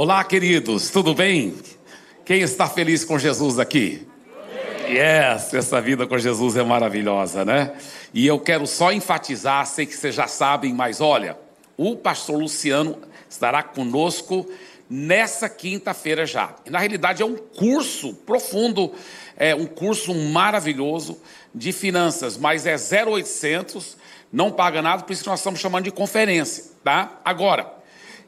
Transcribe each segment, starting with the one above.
Olá, queridos, tudo bem? Quem está feliz com Jesus aqui? Yes, essa vida com Jesus é maravilhosa, né? E eu quero só enfatizar, sei que vocês já sabem, mas olha, o pastor Luciano estará conosco nessa quinta-feira já. Na realidade é um curso profundo, é um curso maravilhoso de finanças, mas é 0800, não paga nada, por isso que nós estamos chamando de conferência, tá? Agora,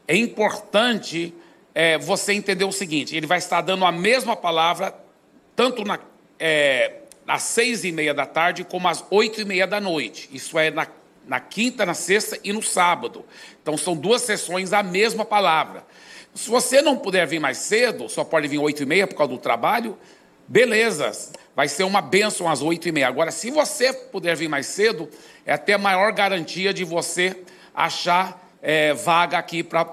é importante é, você entender o seguinte: ele vai estar dando a mesma palavra, tanto na, é, às seis e meia da tarde, como às oito e meia da noite. Isso é na, na quinta, na sexta e no sábado. Então são duas sessões a mesma palavra. Se você não puder vir mais cedo, só pode vir oito e meia por causa do trabalho, beleza, vai ser uma bênção às oito e meia. Agora, se você puder vir mais cedo, é até maior garantia de você achar é, vaga aqui para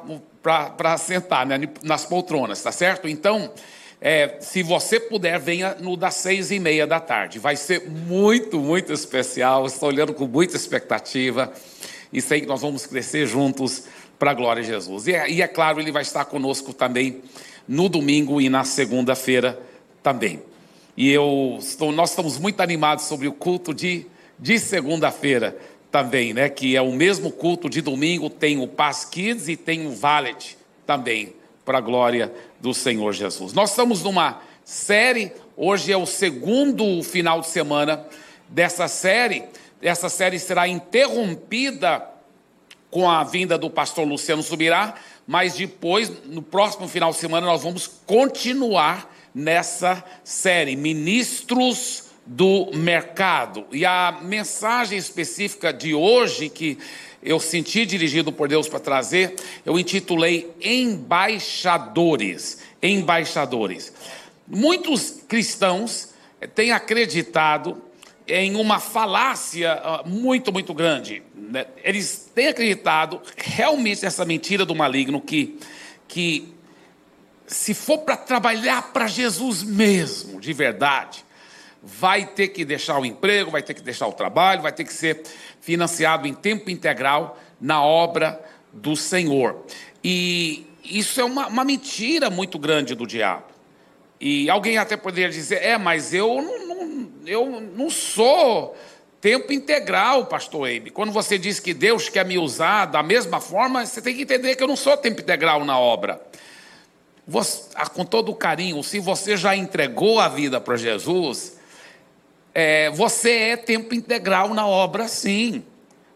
sentar né, nas poltronas, tá certo? Então, é, se você puder, venha no das seis e meia da tarde. Vai ser muito, muito especial. Estou olhando com muita expectativa e sei que nós vamos crescer juntos para a glória de Jesus. E é, e é claro, ele vai estar conosco também no domingo e na segunda-feira também. E eu estou, nós estamos muito animados sobre o culto de, de segunda-feira também, né? Que é o mesmo culto de domingo, tem o Paz Kids e tem o Valet também, para a glória do Senhor Jesus. Nós estamos numa série, hoje é o segundo final de semana dessa série. Essa série será interrompida com a vinda do pastor Luciano Subirá, mas depois, no próximo final de semana, nós vamos continuar nessa série, Ministros do Mercado. E a mensagem específica de hoje, que eu senti dirigido por Deus para trazer, eu intitulei Embaixadores. Embaixadores. Muitos cristãos têm acreditado em uma falácia ah, muito, muito grande. Né? Eles têm acreditado realmente nessa mentira do maligno que, que se for para trabalhar para Jesus mesmo, de verdade, vai ter que deixar o emprego, vai ter que deixar o trabalho, vai ter que ser financiado em tempo integral na obra do Senhor. E isso é uma, uma mentira muito grande do diabo. E alguém até poderia dizer: é, mas eu não, não, eu não sou tempo integral, pastor Eibe. Quando você diz que Deus quer me usar da mesma forma, você tem que entender que eu não sou tempo integral na obra. Você, ah, com todo carinho, se você já entregou a vida para Jesus, é, você é tempo integral na obra, sim.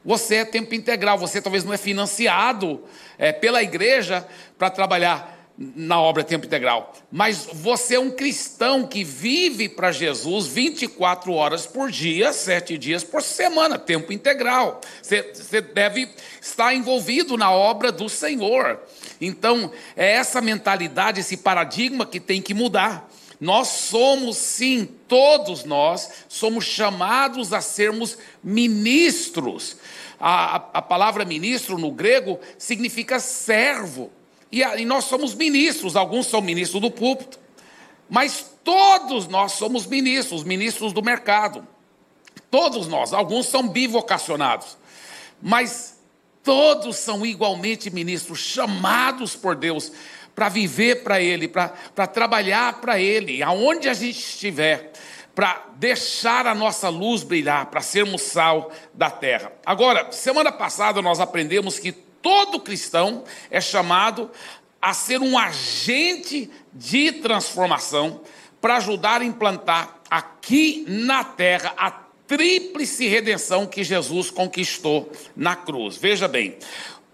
Você é tempo integral, você talvez não é financiado é, pela igreja para trabalhar na obra tempo integral, mas você é um cristão que vive para Jesus 24 horas por dia, sete dias por semana, tempo integral. Você, você deve estar envolvido na obra do Senhor. Então, é essa mentalidade, esse paradigma que tem que mudar. Nós somos, sim, todos nós, somos chamados a sermos ministros. A, a, a palavra ministro no grego significa servo. E, a, e nós somos ministros, alguns são ministros do púlpito, mas todos nós somos ministros, ministros do mercado. Todos nós, alguns são bivocacionados, mas todos são igualmente ministros, chamados por Deus para viver para Ele, para trabalhar para Ele, aonde a gente estiver, para deixar a nossa luz brilhar, para sermos sal da terra. Agora, semana passada nós aprendemos que todo cristão é chamado a ser um agente de transformação para ajudar a implantar aqui na terra a tríplice redenção que Jesus conquistou na cruz. Veja bem,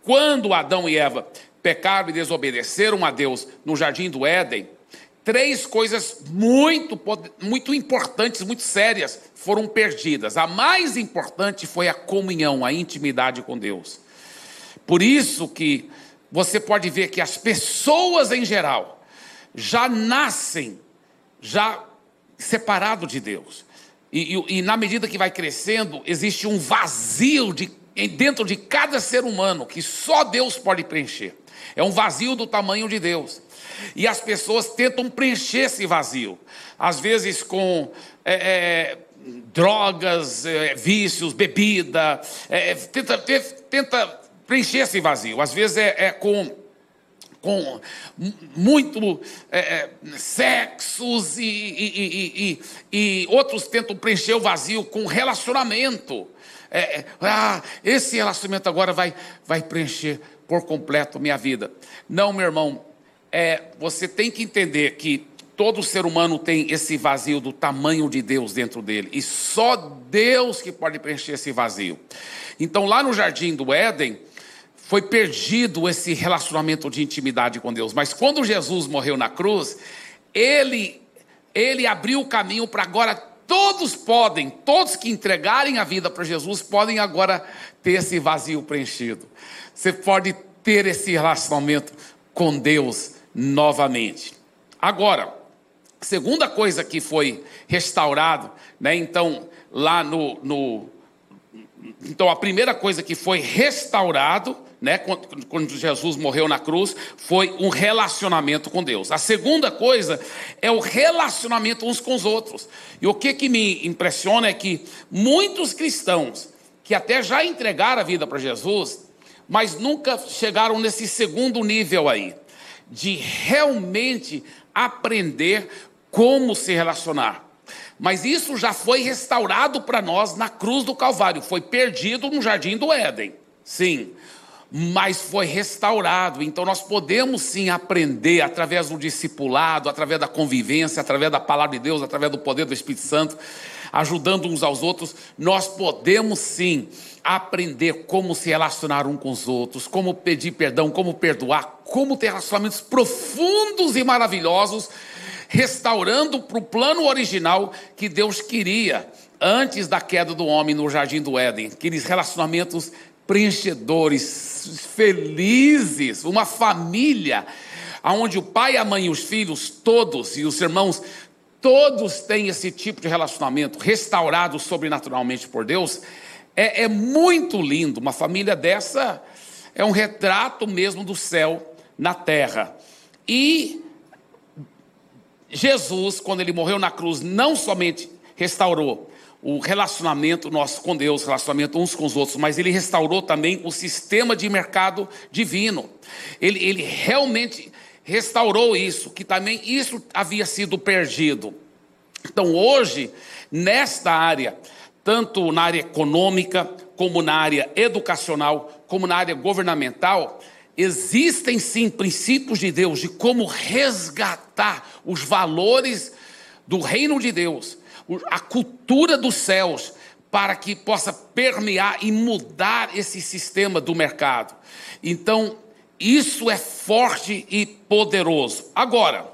quando Adão e Eva pecaram e desobedeceram a Deus no jardim do Éden, três coisas muito, muito importantes, muito sérias foram perdidas. A mais importante foi a comunhão, a intimidade com Deus. Por isso que você pode ver que as pessoas em geral já nascem já separado de Deus. E, e, e na medida que vai crescendo, existe um vazio de, dentro de cada ser humano que só Deus pode preencher. É um vazio do tamanho de Deus. E as pessoas tentam preencher esse vazio, às vezes com é, é, drogas, é, vícios, bebida, é, tenta, tenta, preencher esse vazio. Às vezes é, é com com muito é, é, sexos e, e, e, e, outros tentam preencher o vazio com relacionamento. É, é, ah, esse relacionamento agora vai, vai preencher por completo minha vida. Não, meu irmão, é, você tem que entender que todo ser humano tem esse vazio do tamanho de Deus dentro dele, e só Deus que pode preencher esse vazio. Então, lá no jardim do Éden, foi perdido esse relacionamento de intimidade com Deus. Mas quando Jesus morreu na cruz, ele ele abriu o caminho para agora todos podem, todos que entregarem a vida para Jesus podem agora ter esse vazio preenchido. Você pode ter esse relacionamento com Deus novamente. Agora, segunda coisa que foi restaurado, né? Então, lá no, no então a primeira coisa que foi restaurado né, quando Jesus morreu na cruz, foi um relacionamento com Deus. A segunda coisa é o relacionamento uns com os outros. E o que, que me impressiona é que muitos cristãos que até já entregaram a vida para Jesus, mas nunca chegaram nesse segundo nível aí, de realmente aprender como se relacionar. Mas isso já foi restaurado para nós na cruz do Calvário, foi perdido no jardim do Éden. Sim, mas foi restaurado. Então nós podemos sim aprender através do discipulado, através da convivência, através da palavra de Deus, através do poder do Espírito Santo, ajudando uns aos outros. Nós podemos sim aprender como se relacionar um com os outros, como pedir perdão, como perdoar, como ter relacionamentos profundos e maravilhosos, restaurando para o plano original que Deus queria antes da queda do homem no jardim do Éden, aqueles relacionamentos preenchedores, felizes, uma família onde o pai, a mãe e os filhos, todos, e os irmãos, todos têm esse tipo de relacionamento restaurado sobrenaturalmente por Deus, é, é muito lindo. Uma família dessa é um retrato mesmo do céu na terra. E Jesus, quando ele morreu na cruz, não somente restaurou o relacionamento nosso com Deus, relacionamento uns com os outros, mas ele restaurou também o sistema de mercado divino. Ele, ele realmente restaurou isso, que também isso havia sido perdido. Então hoje, nesta área, tanto na área econômica, como na área educacional, como na área governamental, existem sim princípios de Deus de como resgatar os valores do reino de Deus a cultura dos céus para que possa permear e mudar esse sistema do mercado. Então, isso é forte e poderoso. Agora,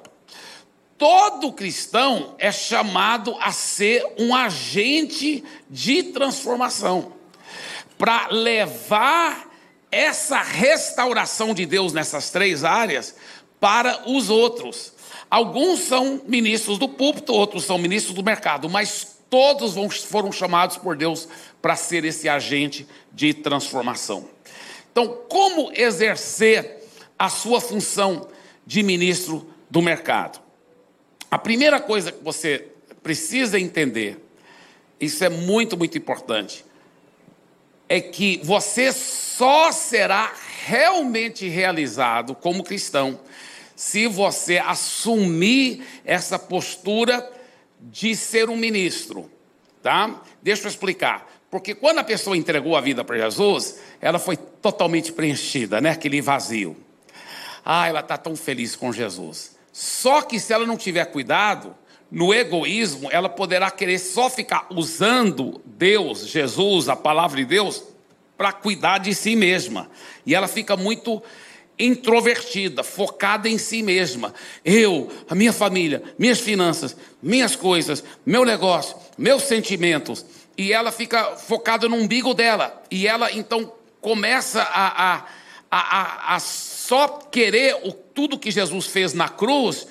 todo cristão é chamado a ser um agente de transformação para levar essa restauração de Deus nessas três áreas para os outros. Alguns são ministros do púlpito, outros são ministros do mercado, mas todos foram chamados por Deus para ser esse agente de transformação. Então, como exercer a sua função de ministro do mercado? A primeira coisa que você precisa entender, isso é muito, muito importante, é que você só será realmente realizado como cristão se você assumir essa postura de ser um ministro, tá? Deixa eu explicar. Porque quando a pessoa entregou a vida para Jesus, ela foi totalmente preenchida, né? Aquele vazio. Ah, ela está tão feliz com Jesus. Só que se ela não tiver cuidado, no egoísmo, ela poderá querer só ficar usando Deus, Jesus, a palavra de Deus, para cuidar de si mesma. E ela fica muito introvertida, focada em si mesma. Eu, a minha família, minhas finanças, minhas coisas, meu negócio, meus sentimentos. E ela fica focada no umbigo dela. E ela então começa a, a, a, a só querer o, tudo que Jesus fez na cruz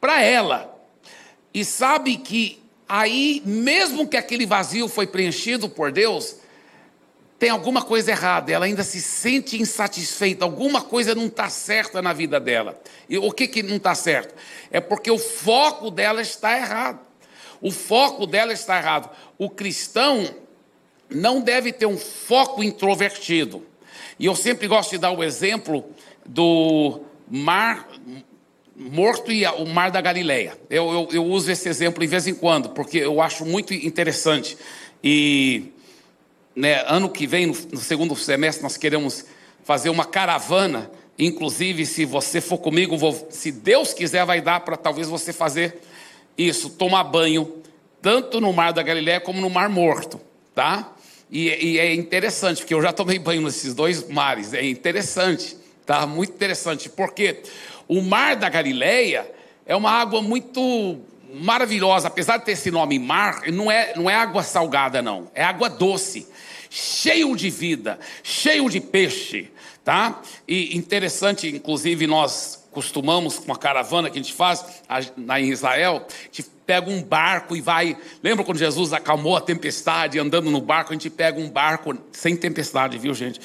para ela. E sabe que aí, mesmo que aquele vazio foi preenchido por Deus, tem alguma coisa errada, ela ainda se sente insatisfeita, alguma coisa não está certa na vida dela. E o que, que não está certo? É porque o foco dela está errado. O foco dela está errado. O cristão não deve ter um foco introvertido. E eu sempre gosto de dar o exemplo do, mar morto e o mar da Galileia. Eu, eu, eu, uso esse exemplo de vez em quando, porque eu acho muito interessante. E né, ano que vem, no, segundo semestre, nós queremos fazer uma caravana. Inclusive, se você for comigo, vou, se Deus quiser, vai dar para talvez você fazer isso, tomar banho, tanto no mar da Galileia como no mar morto, tá? E, e é interessante, porque eu já tomei banho nesses dois mares, é interessante, tá? Muito interessante, porque o mar da Galileia é uma água muito maravilhosa, apesar de ter esse nome mar, não é, não é água salgada, não, é água doce, cheio de vida, cheio de peixe, tá? E interessante, inclusive, nós costumamos, com a caravana que a gente faz lá em Israel, a gente pega um barco e vai. Lembra quando Jesus acalmou a tempestade andando no barco? A gente pega um barco sem tempestade, viu, gente?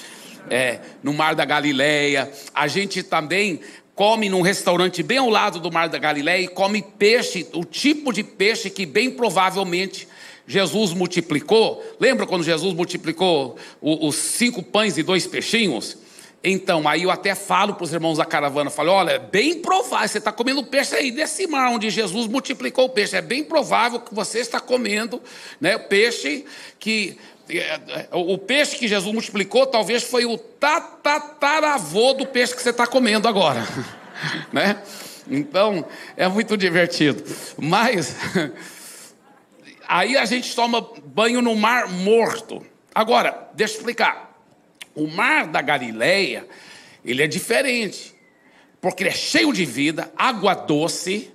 É, no mar da Galileia. A gente também come num restaurante bem ao lado do Mar da Galileia e come peixe, o tipo de peixe que bem provavelmente Jesus multiplicou. Lembra quando Jesus multiplicou os cinco pães e dois peixinhos? Então, aí eu até falo para os irmãos da caravana, falo, olha, é bem provável, você está comendo peixe aí desse mar onde Jesus multiplicou o peixe, é bem provável que você está comendo né, peixe que é, é, o peixe que Jesus multiplicou talvez foi o tatataravô do peixe que você está comendo agora, né? Então é muito divertido. Mas aí a gente toma banho no mar morto. Agora, deixa eu explicar. O mar da Galileia ele é diferente, porque ele é cheio de vida, água doce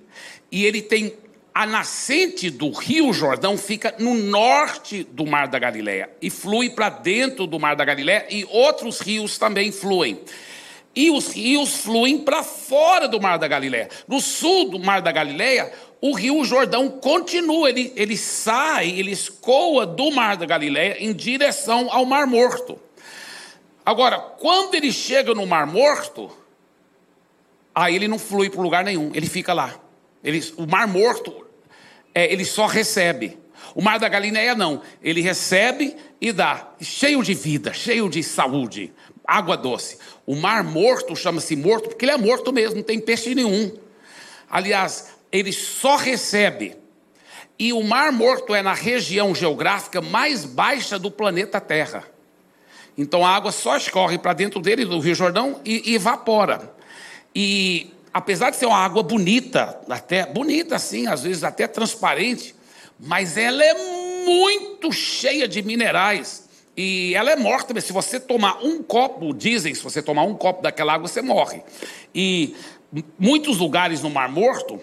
e ele tem a nascente do Rio Jordão fica no norte do Mar da Galileia e flui para dentro do Mar da Galileia e outros rios também fluem. E os rios fluem para fora do Mar da Galileia. No sul do Mar da Galileia, o Rio Jordão continua, ele, ele sai, ele escoa do Mar da Galileia em direção ao Mar Morto. Agora, quando ele chega no Mar Morto, aí ele não flui para lugar nenhum, ele fica lá. Ele, o Mar Morto é, ele só recebe. O mar da Galileia não, ele recebe e dá, cheio de vida, cheio de saúde, água doce. O mar morto chama-se morto porque ele é morto mesmo, não tem peixe nenhum. Aliás, ele só recebe. E o mar morto é na região geográfica mais baixa do planeta Terra. Então a água só escorre para dentro dele, do Rio Jordão, e, e evapora. E apesar de ser uma água bonita, até bonita assim, às vezes até transparente, mas ela é muito cheia de minerais. E ela é morta, se você tomar um copo, dizem, se você tomar um copo daquela água, você morre. E muitos lugares no Mar Morto,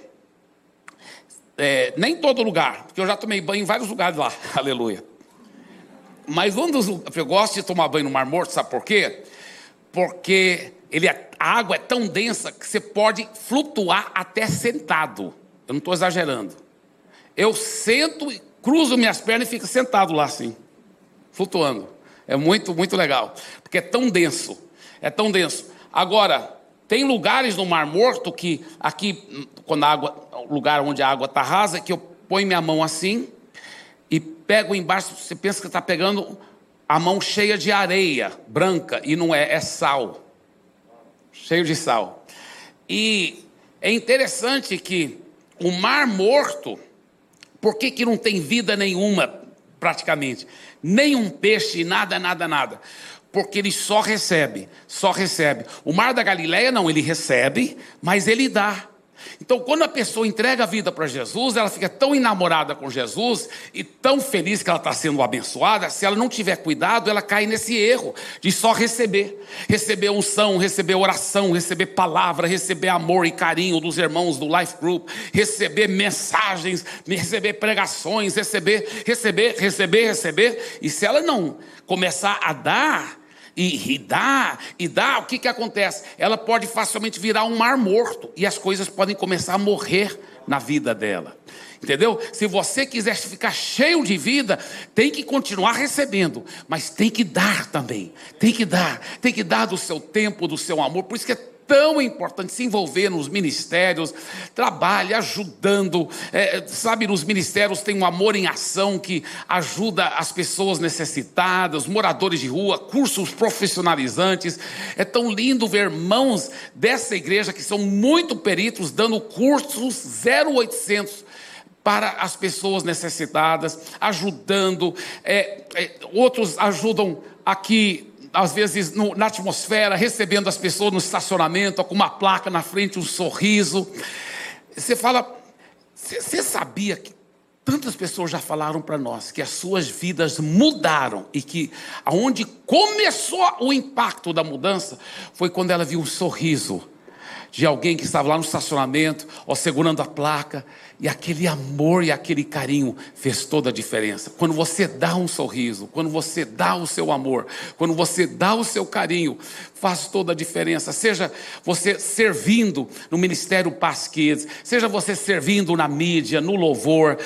é, nem todo lugar, porque eu já tomei banho em vários lugares lá, aleluia. Mas um dos eu gosto de tomar banho no Mar Morto, sabe por quê? Porque ele é, a água é tão densa que você pode flutuar até sentado. Eu não estou exagerando. Eu sento, cruzo minhas pernas e fico sentado lá assim, flutuando. É muito, muito legal, porque é tão denso. É tão denso. Agora, tem lugares no Mar Morto que aqui, quando a água, lugar onde a água está rasa, que eu ponho minha mão assim e pego embaixo. Você pensa que está pegando a mão cheia de areia branca e não é, é sal cheio de sal. E é interessante que o mar morto, por que, que não tem vida nenhuma praticamente? Nenhum peixe, nada, nada, nada. Porque ele só recebe, só recebe. O mar da Galileia não, ele recebe, mas ele dá. Então, quando a pessoa entrega a vida para Jesus, ela fica tão enamorada com Jesus e tão feliz que ela está sendo abençoada, se ela não tiver cuidado, ela cai nesse erro de só receber. Receber unção, receber oração, receber palavra, receber amor e carinho dos irmãos do Life Group, receber mensagens, receber pregações, receber, receber, receber, receber. E se ela não começar a dar, e, e dá, e dá, o que, que acontece? Ela pode facilmente virar um mar morto e as coisas podem começar a morrer na vida dela. Entendeu? Se você quiser ficar cheio de vida, tem que continuar recebendo, mas tem que dar também. Tem que dar, tem que dar do seu tempo, do seu amor. Por isso que é tão importante se envolver nos ministérios, trabalhe ajudando, é, sabe, nos ministérios tem um amor em ação que ajuda as pessoas necessitadas, moradores de rua, cursos profissionalizantes. É tão lindo ver irmãos dessa igreja que são muito peritos dando cursos 0800 para as pessoas necessitadas, ajudando, é, é, outros ajudam aqui às vezes no, na atmosfera, recebendo as pessoas no estacionamento, com uma placa na frente, um sorriso. Você fala, você sabia que tantas pessoas já falaram para nós que as suas vidas mudaram e que aonde começou o impacto da mudança foi quando ela viu um sorriso de alguém que estava lá no estacionamento, ó, segurando a placa, e aquele amor e aquele carinho fez toda a diferença. Quando você dá um sorriso, quando você dá o seu amor, quando você dá o seu carinho, faz toda a diferença. Seja você servindo no Ministério Paz Kids, seja você servindo na mídia, no louvor,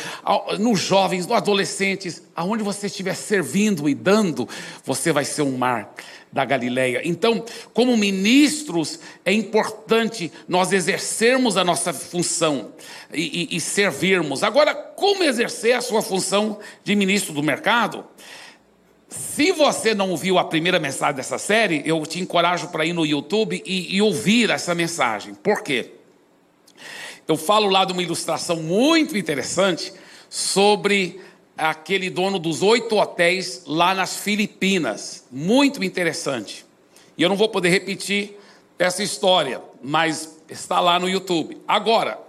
nos jovens, nos adolescentes, aonde você estiver servindo e dando, você vai ser um mar da Galileia. Então, como ministros, é importante nós exercermos a nossa função e, e, servirmos. Agora, como exercer a sua função de ministro do mercado? Se você não ouviu a primeira mensagem dessa série, eu te encorajo para ir no YouTube e, e ouvir essa mensagem. Por quê? Eu falo lá de uma ilustração muito interessante sobre aquele dono dos oito hotéis lá nas Filipinas. Muito interessante. E eu não vou poder repetir essa história, mas está lá no YouTube. Agora,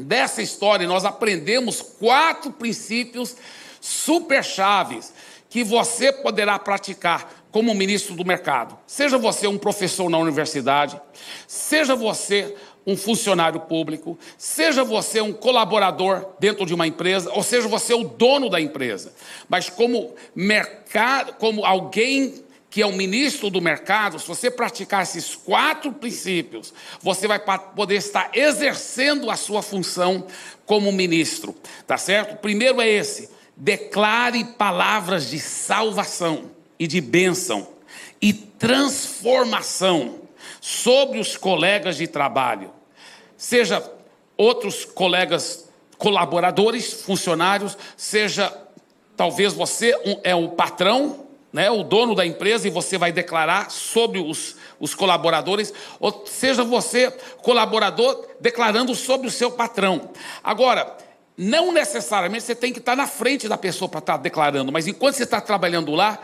dessa história nós aprendemos quatro princípios super chaves que você poderá praticar como ministro do mercado. Seja você um professor na universidade, seja você um funcionário público, seja você um colaborador dentro de uma empresa, ou seja você o dono da empresa, mas como mercado, como alguém que é o ministro do mercado, se você praticar esses quatro princípios, você vai poder estar exercendo a sua função como ministro, tá certo? Primeiro é esse: declare palavras de salvação e de bênção e transformação sobre os colegas de trabalho, seja outros colegas colaboradores, funcionários, seja talvez você é o patrão, né, o dono da empresa e você vai declarar sobre os, os colaboradores, ou seja você colaborador declarando sobre o seu patrão. Agora, não necessariamente você tem que estar na frente da pessoa para estar declarando, mas enquanto você está trabalhando lá,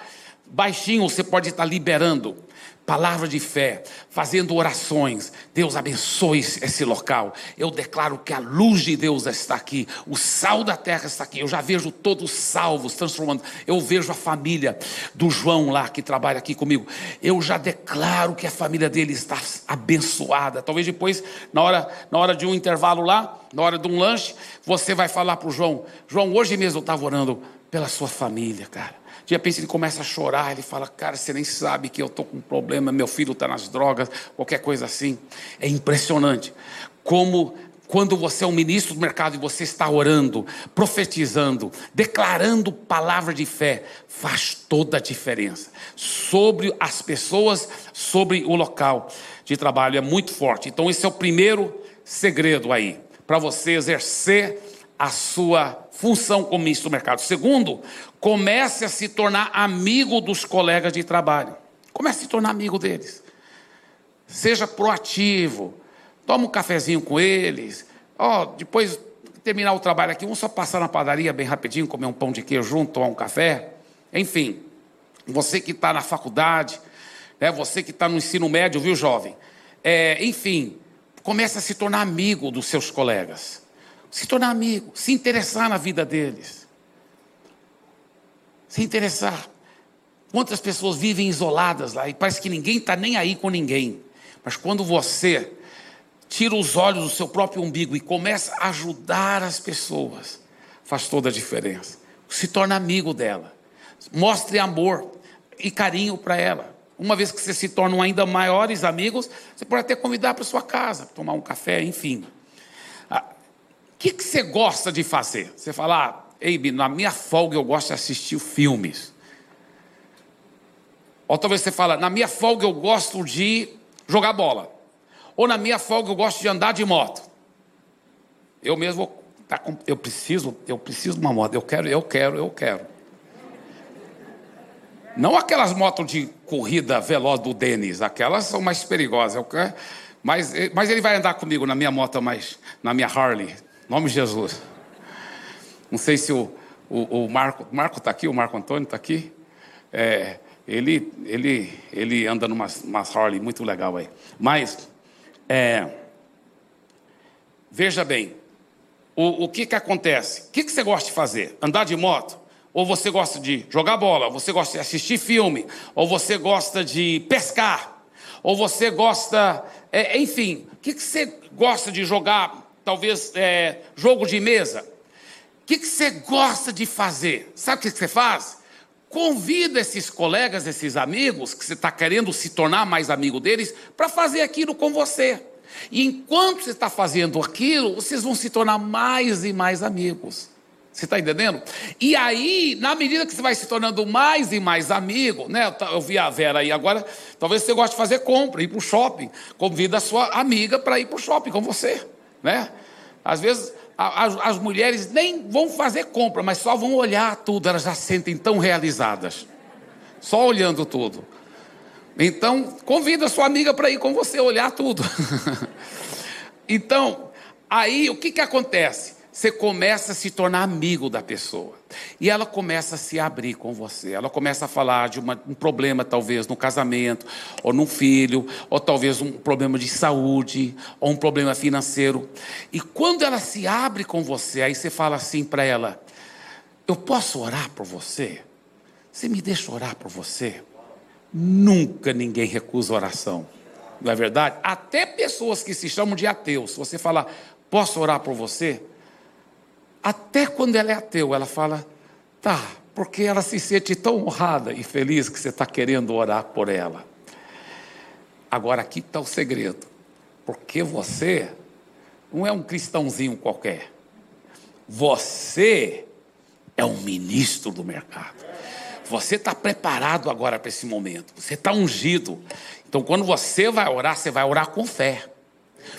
baixinho você pode estar liberando palavra de fé, fazendo orações. Deus abençoe esse local. Eu declaro que a luz de Deus está aqui, o sal da terra está aqui. Eu já vejo todos salvos transformando. Eu vejo a família do João lá que trabalha aqui comigo. Eu já declaro que a família dele está abençoada. Talvez depois, na hora, na hora de um intervalo lá, na hora de um lanche, você vai falar para o João: João, hoje mesmo eu estava orando pela sua família, cara. De repente ele começa a chorar, ele fala: Cara, você nem sabe que eu estou com um problema, meu filho está nas drogas, qualquer coisa assim. É impressionante como quando você é um ministro do mercado e você está orando, profetizando, declarando palavra de fé, faz toda a diferença sobre as pessoas, sobre o local de trabalho. É muito forte. Então, esse é o primeiro segredo aí, para você exercer a sua função como ministro do mercado. Segundo, comece a se tornar amigo dos colegas de trabalho. Comece a se tornar amigo deles. Seja proativo. Toma um cafezinho com eles. Ó, oh, depois terminar o trabalho aqui, vamos só passar na padaria bem rapidinho, comer um pão de queijo junto, tomar um café. Enfim, você que está na faculdade, né, você que está no ensino médio, viu, jovem? É, enfim, comece a se tornar amigo dos seus colegas se tornar amigo, se interessar na vida deles. Se interessar. Quantas pessoas vivem isoladas lá e parece que ninguém está nem aí com ninguém. Mas quando você tira os olhos do seu próprio umbigo e começa a ajudar as pessoas, faz toda a diferença. Se torna amigo dela. Mostre amor e carinho para ela. Uma vez que você se tornam ainda maiores amigos, você pode até convidar para sua casa, tomar um café, enfim. Que, que você gosta de fazer? Você fala, ah, Eibe, na minha folga eu gosto de assistir filmes. Ou talvez você fala, na minha folga eu gosto de jogar bola. Ou na minha folga eu gosto de andar de moto. Eu mesmo, tá eu preciso, eu preciso de uma moto. Eu quero, eu quero, eu quero. Não aquelas motos de corrida veloz do Denis, aquelas são mais perigosas. Eu quero, mas, mas ele vai andar comigo na minha moto, mais, na minha Harley. Nome de Jesus. Não sei se o, o, o Marco Marco está aqui, o Marco Antônio está aqui. É, ele, ele, ele anda numa Harley muito legal aí. Mas, é, veja bem, o, o que, que acontece? O que, que você gosta de fazer? Andar de moto? Ou você gosta de jogar bola? Ou você gosta de assistir filme? Ou você gosta de pescar? Ou você gosta. É, enfim, o que, que você gosta de jogar? Talvez é, jogo de mesa? O que, que você gosta de fazer? Sabe o que, que você faz? Convida esses colegas, esses amigos, que você está querendo se tornar mais amigo deles, para fazer aquilo com você. E enquanto você está fazendo aquilo, vocês vão se tornar mais e mais amigos. Você está entendendo? E aí, na medida que você vai se tornando mais e mais amigo, né? Eu vi a Vera aí agora, talvez você goste de fazer compra, ir para o shopping. Convida a sua amiga para ir para o shopping com você, né? Às vezes as, as mulheres nem vão fazer compra, mas só vão olhar tudo, elas já se sentem tão realizadas. Só olhando tudo. Então, convida sua amiga para ir com você olhar tudo. então, aí o que, que acontece? Você começa a se tornar amigo da pessoa. E ela começa a se abrir com você. Ela começa a falar de uma, um problema, talvez, no casamento, ou no filho, ou talvez um problema de saúde, ou um problema financeiro. E quando ela se abre com você, aí você fala assim para ela: Eu posso orar por você? Você me deixa orar por você? Nunca ninguém recusa oração. Não é verdade? Até pessoas que se chamam de ateus, se você falar, posso orar por você? Até quando ela é ateu, ela fala, tá, porque ela se sente tão honrada e feliz que você está querendo orar por ela. Agora aqui está o segredo, porque você não é um cristãozinho qualquer, você é um ministro do mercado. Você está preparado agora para esse momento. Você está ungido. Então, quando você vai orar, você vai orar com fé.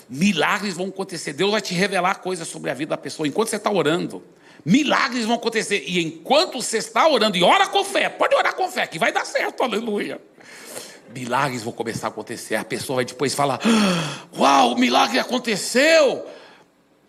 Milagres vão acontecer. Deus vai te revelar coisas sobre a vida da pessoa enquanto você está orando. Milagres vão acontecer. E enquanto você está orando, e ora com fé, pode orar com fé, que vai dar certo, aleluia. Milagres vão começar a acontecer. A pessoa vai depois falar: ah, Uau, o milagre aconteceu!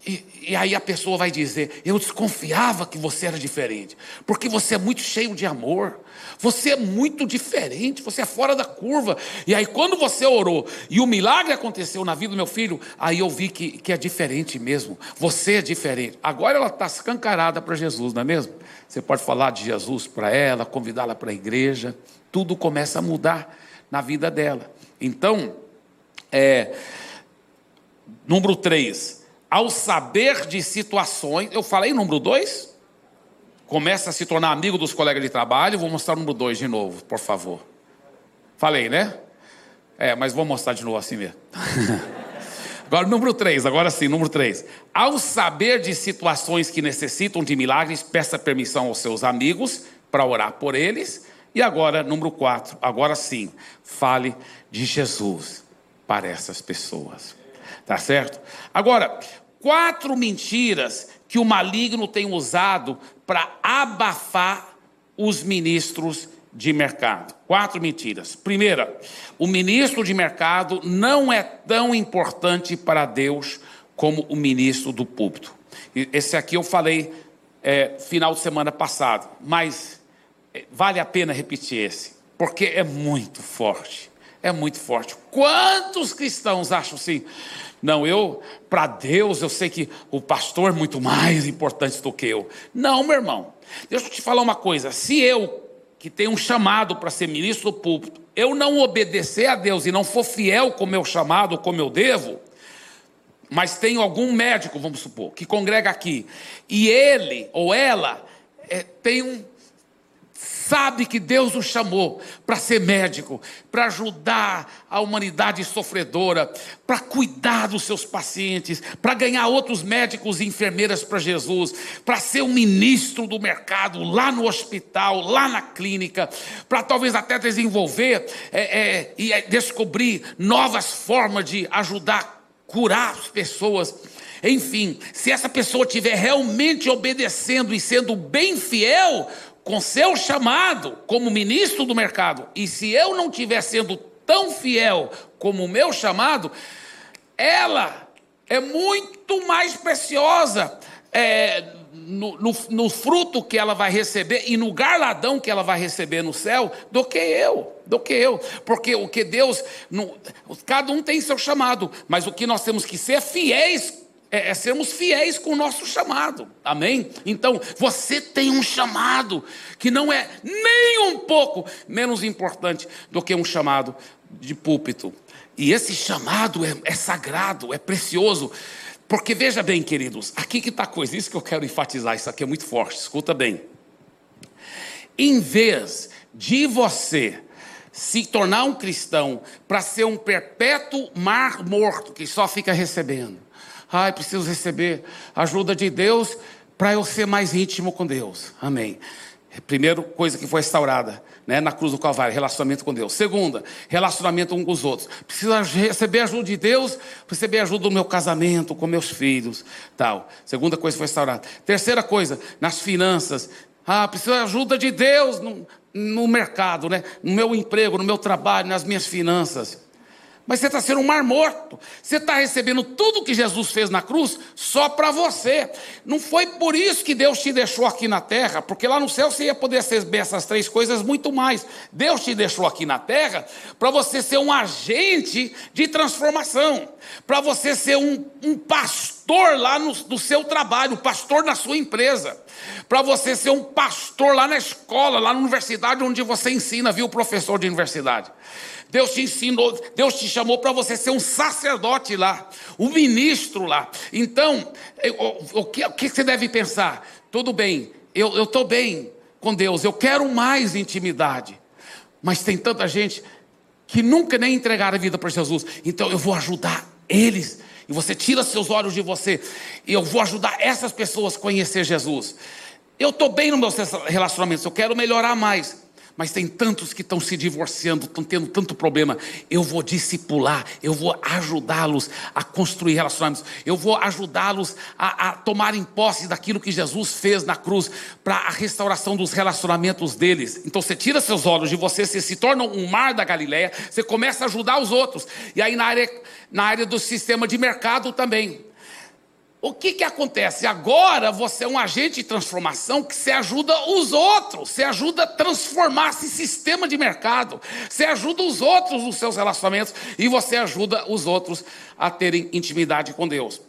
E, e, aí a pessoa vai dizer: Eu desconfiava que você era diferente, porque você é muito cheio de amor, você é muito diferente, você é fora da curva. E aí, quando você orou e o milagre aconteceu na vida do meu filho, aí eu vi que, que é diferente mesmo. Você é diferente. Agora ela está escancarada para Jesus, não é mesmo? Você pode falar de Jesus para ela, convidá-la para a igreja, tudo começa a mudar na vida dela. Então, é, número 3 ao saber de situações. Eu falei número dois? Começa a se tornar amigo dos colegas de trabalho. Vou mostrar o número dois de novo, por favor. Falei, né? É, mas vou mostrar de novo assim mesmo. agora, número três, agora sim, número três. Ao saber de situações que necessitam de milagres, peça permissão aos seus amigos para orar por eles. E agora, número quatro, agora sim, fale de Jesus para essas pessoas. Tá certo? Agora, quatro mentiras que o maligno tem usado para abafar os ministros de mercado. Quatro mentiras. Primeira, o ministro de mercado não é tão importante para Deus como o ministro do púlpito. Esse aqui eu falei é, final de semana passado, mas é, vale a pena repetir esse, porque é muito forte. É muito forte. Quantos cristãos acham assim? Não, eu, para Deus, eu sei que o pastor é muito mais importante do que eu. Não, meu irmão. Deixa eu te falar uma coisa. Se eu, que tenho um chamado para ser ministro do púlpito, eu não obedecer a Deus e não for fiel com o meu chamado, como eu devo, mas tenho algum médico, vamos supor, que congrega aqui, e ele ou ela é, tem um sabe que Deus o chamou para ser médico, para ajudar a humanidade sofredora, para cuidar dos seus pacientes, para ganhar outros médicos e enfermeiras para Jesus, para ser um ministro do mercado lá no hospital, lá na clínica, para talvez até desenvolver é, é, e é, descobrir novas formas de ajudar curar as pessoas. Enfim, se essa pessoa estiver realmente obedecendo e sendo bem fiel com seu chamado como ministro do mercado, e se eu não estiver sendo tão fiel como o meu chamado, ela é muito mais preciosa é, no, no, no, fruto que ela vai receber e no garladão que ela vai receber no céu do que eu, do que eu, porque o que Deus, cada um tem seu chamado, mas o que nós temos que ser fiéis é, é, sermos fiéis com o nosso chamado, amém? Então, você tem um chamado que não é nem um pouco menos importante do que um chamado de púlpito, e esse chamado é, é sagrado, é precioso, porque veja bem, queridos, aqui que está a coisa, isso que eu quero enfatizar, isso aqui é muito forte, escuta bem. Em vez de você se tornar um cristão para ser um perpétuo mar morto que só fica recebendo, Ai, preciso receber ajuda de Deus para eu ser mais íntimo com Deus. Amém. Primeira coisa que foi restaurada né, na cruz do Calvário, relacionamento com Deus. Segunda, relacionamento um com os outros. Preciso receber a ajuda de Deus, receber a ajuda do meu casamento, com meus filhos, tal. Segunda coisa foi restaurada. Terceira coisa, nas finanças. Ah, preciso da ajuda de Deus no, no mercado, né, no meu emprego, no meu trabalho, nas minhas finanças. Mas você está sendo um mar morto. Você está recebendo tudo que Jesus fez na cruz só para você. Não foi por isso que Deus te deixou aqui na terra, porque lá no céu você ia poder receber essas três coisas muito mais. Deus te deixou aqui na terra para você ser um agente de transformação, para você ser um, um pastor lá no, no seu trabalho, pastor na sua empresa, para você ser um pastor lá na escola, lá na universidade onde você ensina, viu, professor de universidade. Deus te ensinou, Deus te chamou para você ser um sacerdote lá, um ministro lá. Então, o, que, o que você deve pensar? Tudo bem, eu estou bem com Deus, eu quero mais intimidade. Mas tem tanta gente que nunca nem entregaram a vida para Jesus. Então eu vou ajudar eles. E você tira seus olhos de você. E eu vou ajudar essas pessoas a conhecer Jesus. Eu estou bem no meu relacionamento, eu quero melhorar mais mas tem tantos que estão se divorciando, estão tendo tanto problema. Eu vou discipular, eu vou ajudá-los a construir relacionamentos, eu vou ajudá-los a, a tomarem posse daquilo que Jesus fez na cruz para a restauração dos relacionamentos deles. Então você tira seus olhos de você, você se torna um mar da Galileia, você começa a ajudar os outros. E aí na área, na área do sistema de mercado também. O que, que acontece? Agora você é um agente de transformação que você ajuda os outros, você ajuda a transformar esse sistema de mercado, você ajuda os outros nos seus relacionamentos e você ajuda os outros a terem intimidade com Deus.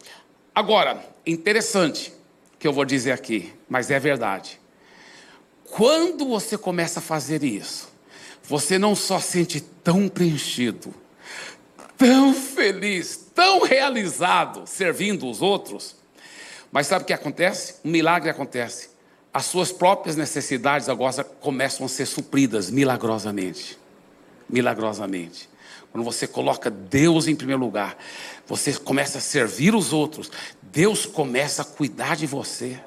Agora, interessante que eu vou dizer aqui, mas é verdade. Quando você começa a fazer isso, você não só sente tão preenchido, tão feliz, tão realizado servindo os outros. Mas sabe o que acontece? Um milagre acontece. As suas próprias necessidades agora começam a ser supridas milagrosamente. Milagrosamente. Quando você coloca Deus em primeiro lugar, você começa a servir os outros, Deus começa a cuidar de você.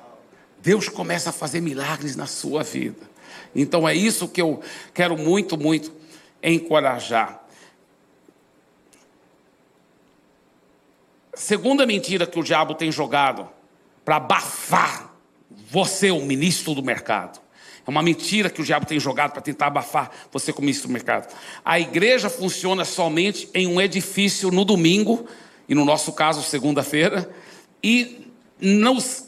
Deus começa a fazer milagres na sua vida. Então é isso que eu quero muito, muito encorajar. Segunda mentira que o diabo tem jogado para abafar você, o ministro do mercado. É uma mentira que o diabo tem jogado para tentar abafar você como ministro do mercado. A igreja funciona somente em um edifício no domingo, e no nosso caso, segunda-feira, e,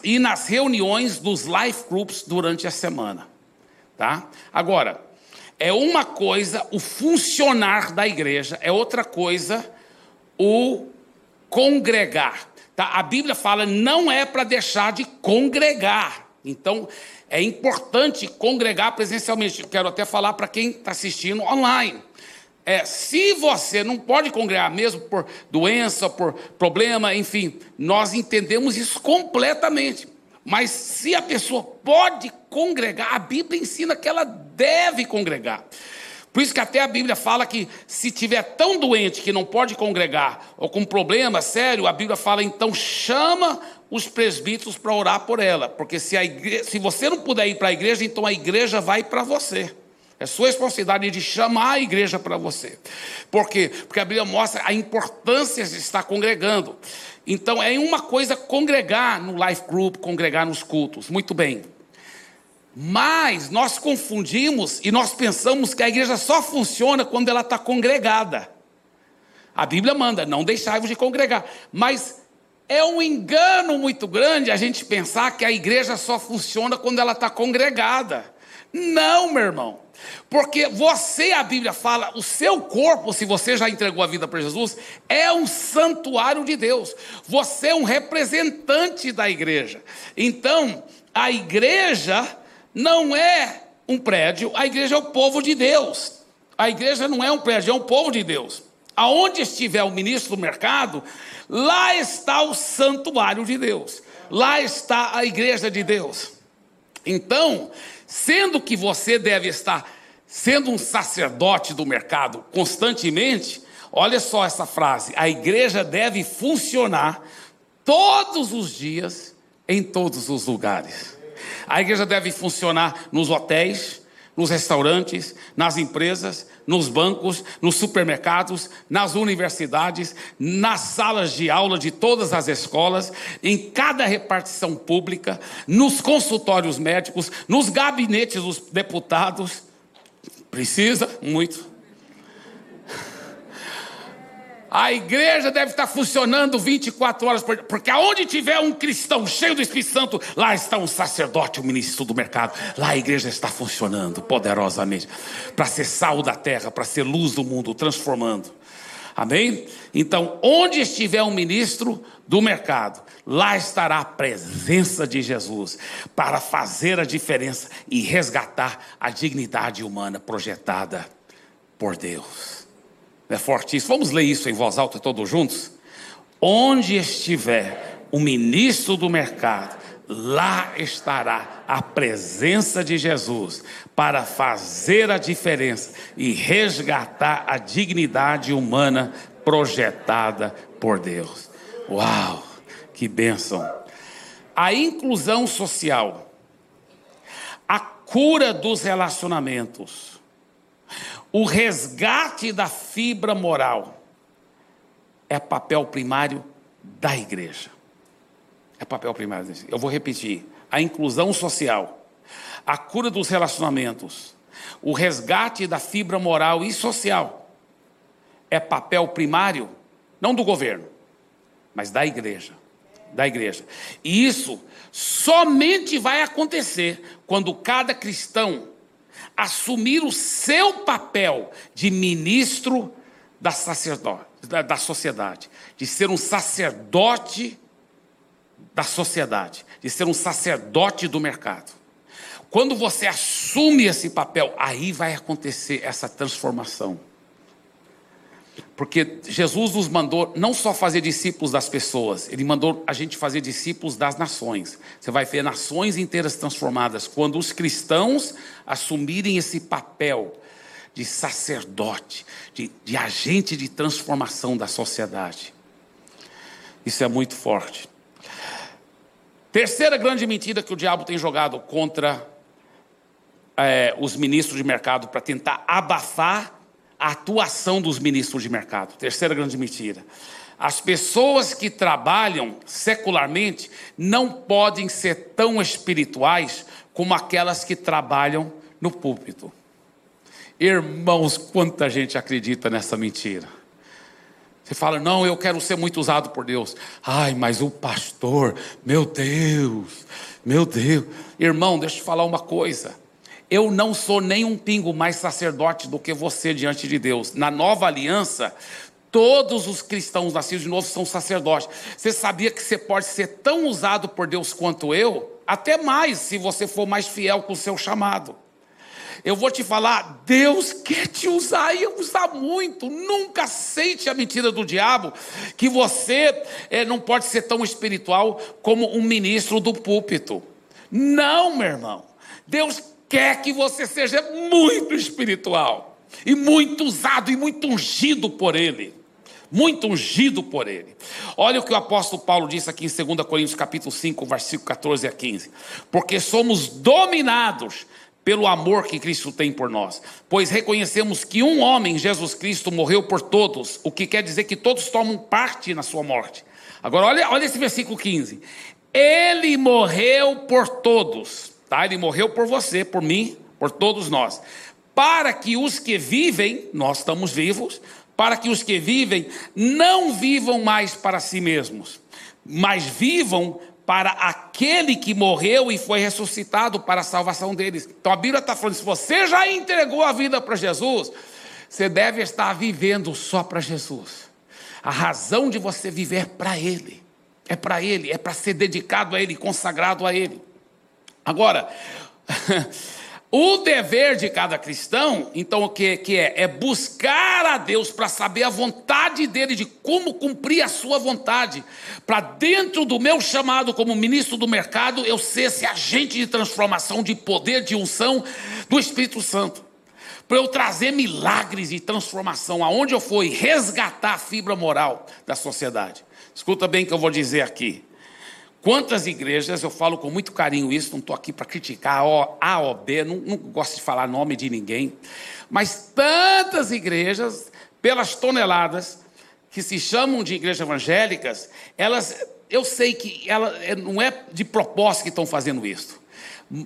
e nas reuniões dos life groups durante a semana. Tá? Agora, é uma coisa o funcionar da igreja, é outra coisa o congregar. Tá? A Bíblia fala não é para deixar de congregar. Então, é importante congregar presencialmente. Quero até falar para quem está assistindo online. É, se você não pode congregar mesmo por doença, por problema, enfim, nós entendemos isso completamente. Mas se a pessoa pode congregar. A Bíblia ensina que ela deve congregar. Por isso que até a Bíblia fala que se tiver tão doente que não pode congregar, ou com problema sério, a Bíblia fala então chama os presbíteros para orar por ela, porque se, igreja, se você não puder ir para a igreja, então a igreja vai para você. É sua responsabilidade de chamar a igreja para você. Por quê? Porque a Bíblia mostra a importância de estar congregando. Então é uma coisa congregar no life group, congregar nos cultos. Muito bem. Mas nós confundimos e nós pensamos que a igreja só funciona quando ela está congregada. A Bíblia manda, não deixai-vos de congregar. Mas é um engano muito grande a gente pensar que a igreja só funciona quando ela está congregada. Não, meu irmão. Porque você, a Bíblia fala, o seu corpo, se você já entregou a vida para Jesus, é um santuário de Deus. Você é um representante da igreja. Então, a igreja não é um prédio, a igreja é o povo de Deus. A igreja não é um prédio, é um povo de Deus. Aonde estiver o ministro do mercado, lá está o santuário de Deus. Lá está a igreja de Deus. Então, sendo que você deve estar sendo um sacerdote do mercado constantemente, olha só essa frase: a igreja deve funcionar todos os dias, em todos os lugares. A igreja deve funcionar nos hotéis, nos restaurantes, nas empresas, nos bancos, nos supermercados, nas universidades, nas salas de aula de todas as escolas, em cada repartição pública, nos consultórios médicos, nos gabinetes dos deputados. Precisa muito. A igreja deve estar funcionando 24 horas por dia, porque aonde tiver um cristão cheio do Espírito Santo, lá está um sacerdote, um ministro do mercado. Lá a igreja está funcionando poderosamente para ser sal da terra, para ser luz do mundo, transformando. Amém? Então, onde estiver um ministro do mercado, lá estará a presença de Jesus para fazer a diferença e resgatar a dignidade humana projetada por Deus. É fortíssimo. Vamos ler isso em voz alta todos juntos? Onde estiver o ministro do mercado, lá estará a presença de Jesus para fazer a diferença e resgatar a dignidade humana projetada por Deus. Uau, que bênção! A inclusão social, a cura dos relacionamentos, o resgate da fibra moral é papel primário da igreja. É papel primário. Eu vou repetir: a inclusão social, a cura dos relacionamentos, o resgate da fibra moral e social é papel primário, não do governo, mas da igreja. Da igreja. E isso somente vai acontecer quando cada cristão assumir o seu papel de ministro da, da, da sociedade, de ser um sacerdote da sociedade, de ser um sacerdote do mercado. Quando você assume esse papel, aí vai acontecer essa transformação. Porque Jesus nos mandou não só fazer discípulos das pessoas, ele mandou a gente fazer discípulos das nações. Você vai ver nações inteiras transformadas quando os cristãos assumirem esse papel de sacerdote, de, de agente de transformação da sociedade. Isso é muito forte. Terceira grande mentira que o diabo tem jogado contra é, os ministros de mercado para tentar abafar a atuação dos ministros de mercado. Terceira grande mentira. As pessoas que trabalham secularmente não podem ser tão espirituais como aquelas que trabalham no púlpito. Irmãos, quanta gente acredita nessa mentira. Você fala, não, eu quero ser muito usado por Deus. Ai, mas o pastor, meu Deus, meu Deus. Irmão, deixa eu te falar uma coisa. Eu não sou nem um pingo mais sacerdote do que você diante de Deus. Na nova aliança, todos os cristãos nascidos de novo são sacerdotes. Você sabia que você pode ser tão usado por Deus quanto eu? Até mais, se você for mais fiel com o seu chamado. Eu vou te falar, Deus quer te usar e usar muito. Nunca aceite a mentira do diabo que você é, não pode ser tão espiritual como um ministro do púlpito. Não, meu irmão. Deus quer que você seja muito espiritual e muito usado e muito ungido por Ele. Muito ungido por Ele. Olha o que o apóstolo Paulo disse aqui em 2 Coríntios capítulo 5, versículo 14 a 15. Porque somos dominados pelo amor que Cristo tem por nós. Pois reconhecemos que um homem, Jesus Cristo, morreu por todos, o que quer dizer que todos tomam parte na sua morte. Agora, olha, olha esse versículo 15. Ele morreu por todos, tá? Ele morreu por você, por mim, por todos nós. Para que os que vivem, nós estamos vivos, para que os que vivem não vivam mais para si mesmos, mas vivam para aquele que morreu e foi ressuscitado para a salvação deles. Então a Bíblia está falando: se você já entregou a vida para Jesus, você deve estar vivendo só para Jesus. A razão de você viver é para Ele, é para Ele, é para ser dedicado a Ele, consagrado a Ele. Agora, O dever de cada cristão, então, o que, que é? É buscar a Deus para saber a vontade dele, de como cumprir a sua vontade, para dentro do meu chamado como ministro do mercado, eu ser esse agente de transformação, de poder, de unção do Espírito Santo. Para eu trazer milagres e transformação aonde eu for e resgatar a fibra moral da sociedade. Escuta bem o que eu vou dizer aqui. Quantas igrejas, eu falo com muito carinho isso, não estou aqui para criticar a AOB, não, não gosto de falar nome de ninguém, mas tantas igrejas, pelas toneladas, que se chamam de igrejas evangélicas, elas, eu sei que ela, é, não é de propósito que estão fazendo isso,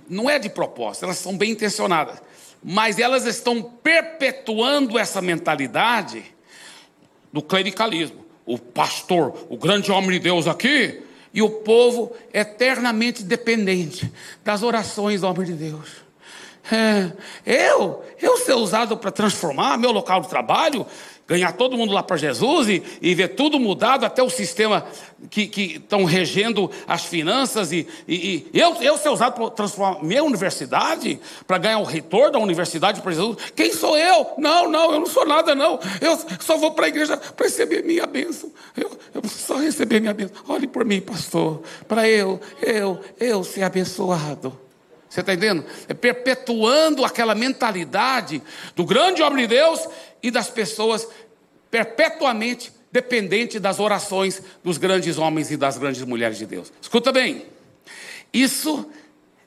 não é de propósito, elas são bem intencionadas, mas elas estão perpetuando essa mentalidade do clericalismo. O pastor, o grande homem de Deus aqui, e o povo eternamente dependente das orações do homem de Deus. É, eu, eu ser usado para transformar meu local de trabalho, ganhar todo mundo lá para Jesus e, e, ver tudo mudado, até o sistema que estão regendo as finanças, e, e, e, eu, eu ser usado para transformar minha universidade, para ganhar o reitor da universidade para Jesus. Quem sou eu? Não, não, eu não sou nada, não. Eu só vou para a igreja para receber minha bênção. Eu, eu só receber minha bênção. Olhe por mim, pastor, para eu, eu, eu ser abençoado. Você está entendendo? É perpetuando aquela mentalidade do grande homem de Deus e das pessoas perpetuamente dependentes das orações dos grandes homens e das grandes mulheres de Deus. Escuta bem, isso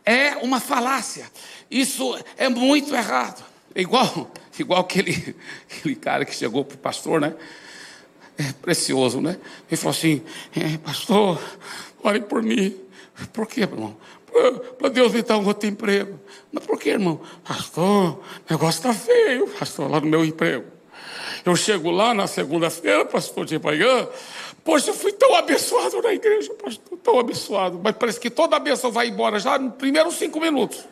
é uma falácia, isso é muito errado. É igual, igual aquele, aquele cara que chegou para o pastor, né? É precioso, né? Ele falou assim: é, Pastor, ore por mim. Por quê, irmão? Para Deus me dar um outro emprego. Mas por que, irmão? Pastor, o negócio está feio, pastor, lá no meu emprego. Eu chego lá na segunda-feira, pastor de manhã, poxa, eu fui tão abençoado na igreja, pastor, tão abençoado. Mas parece que toda a bênção vai embora já nos primeiros cinco minutos.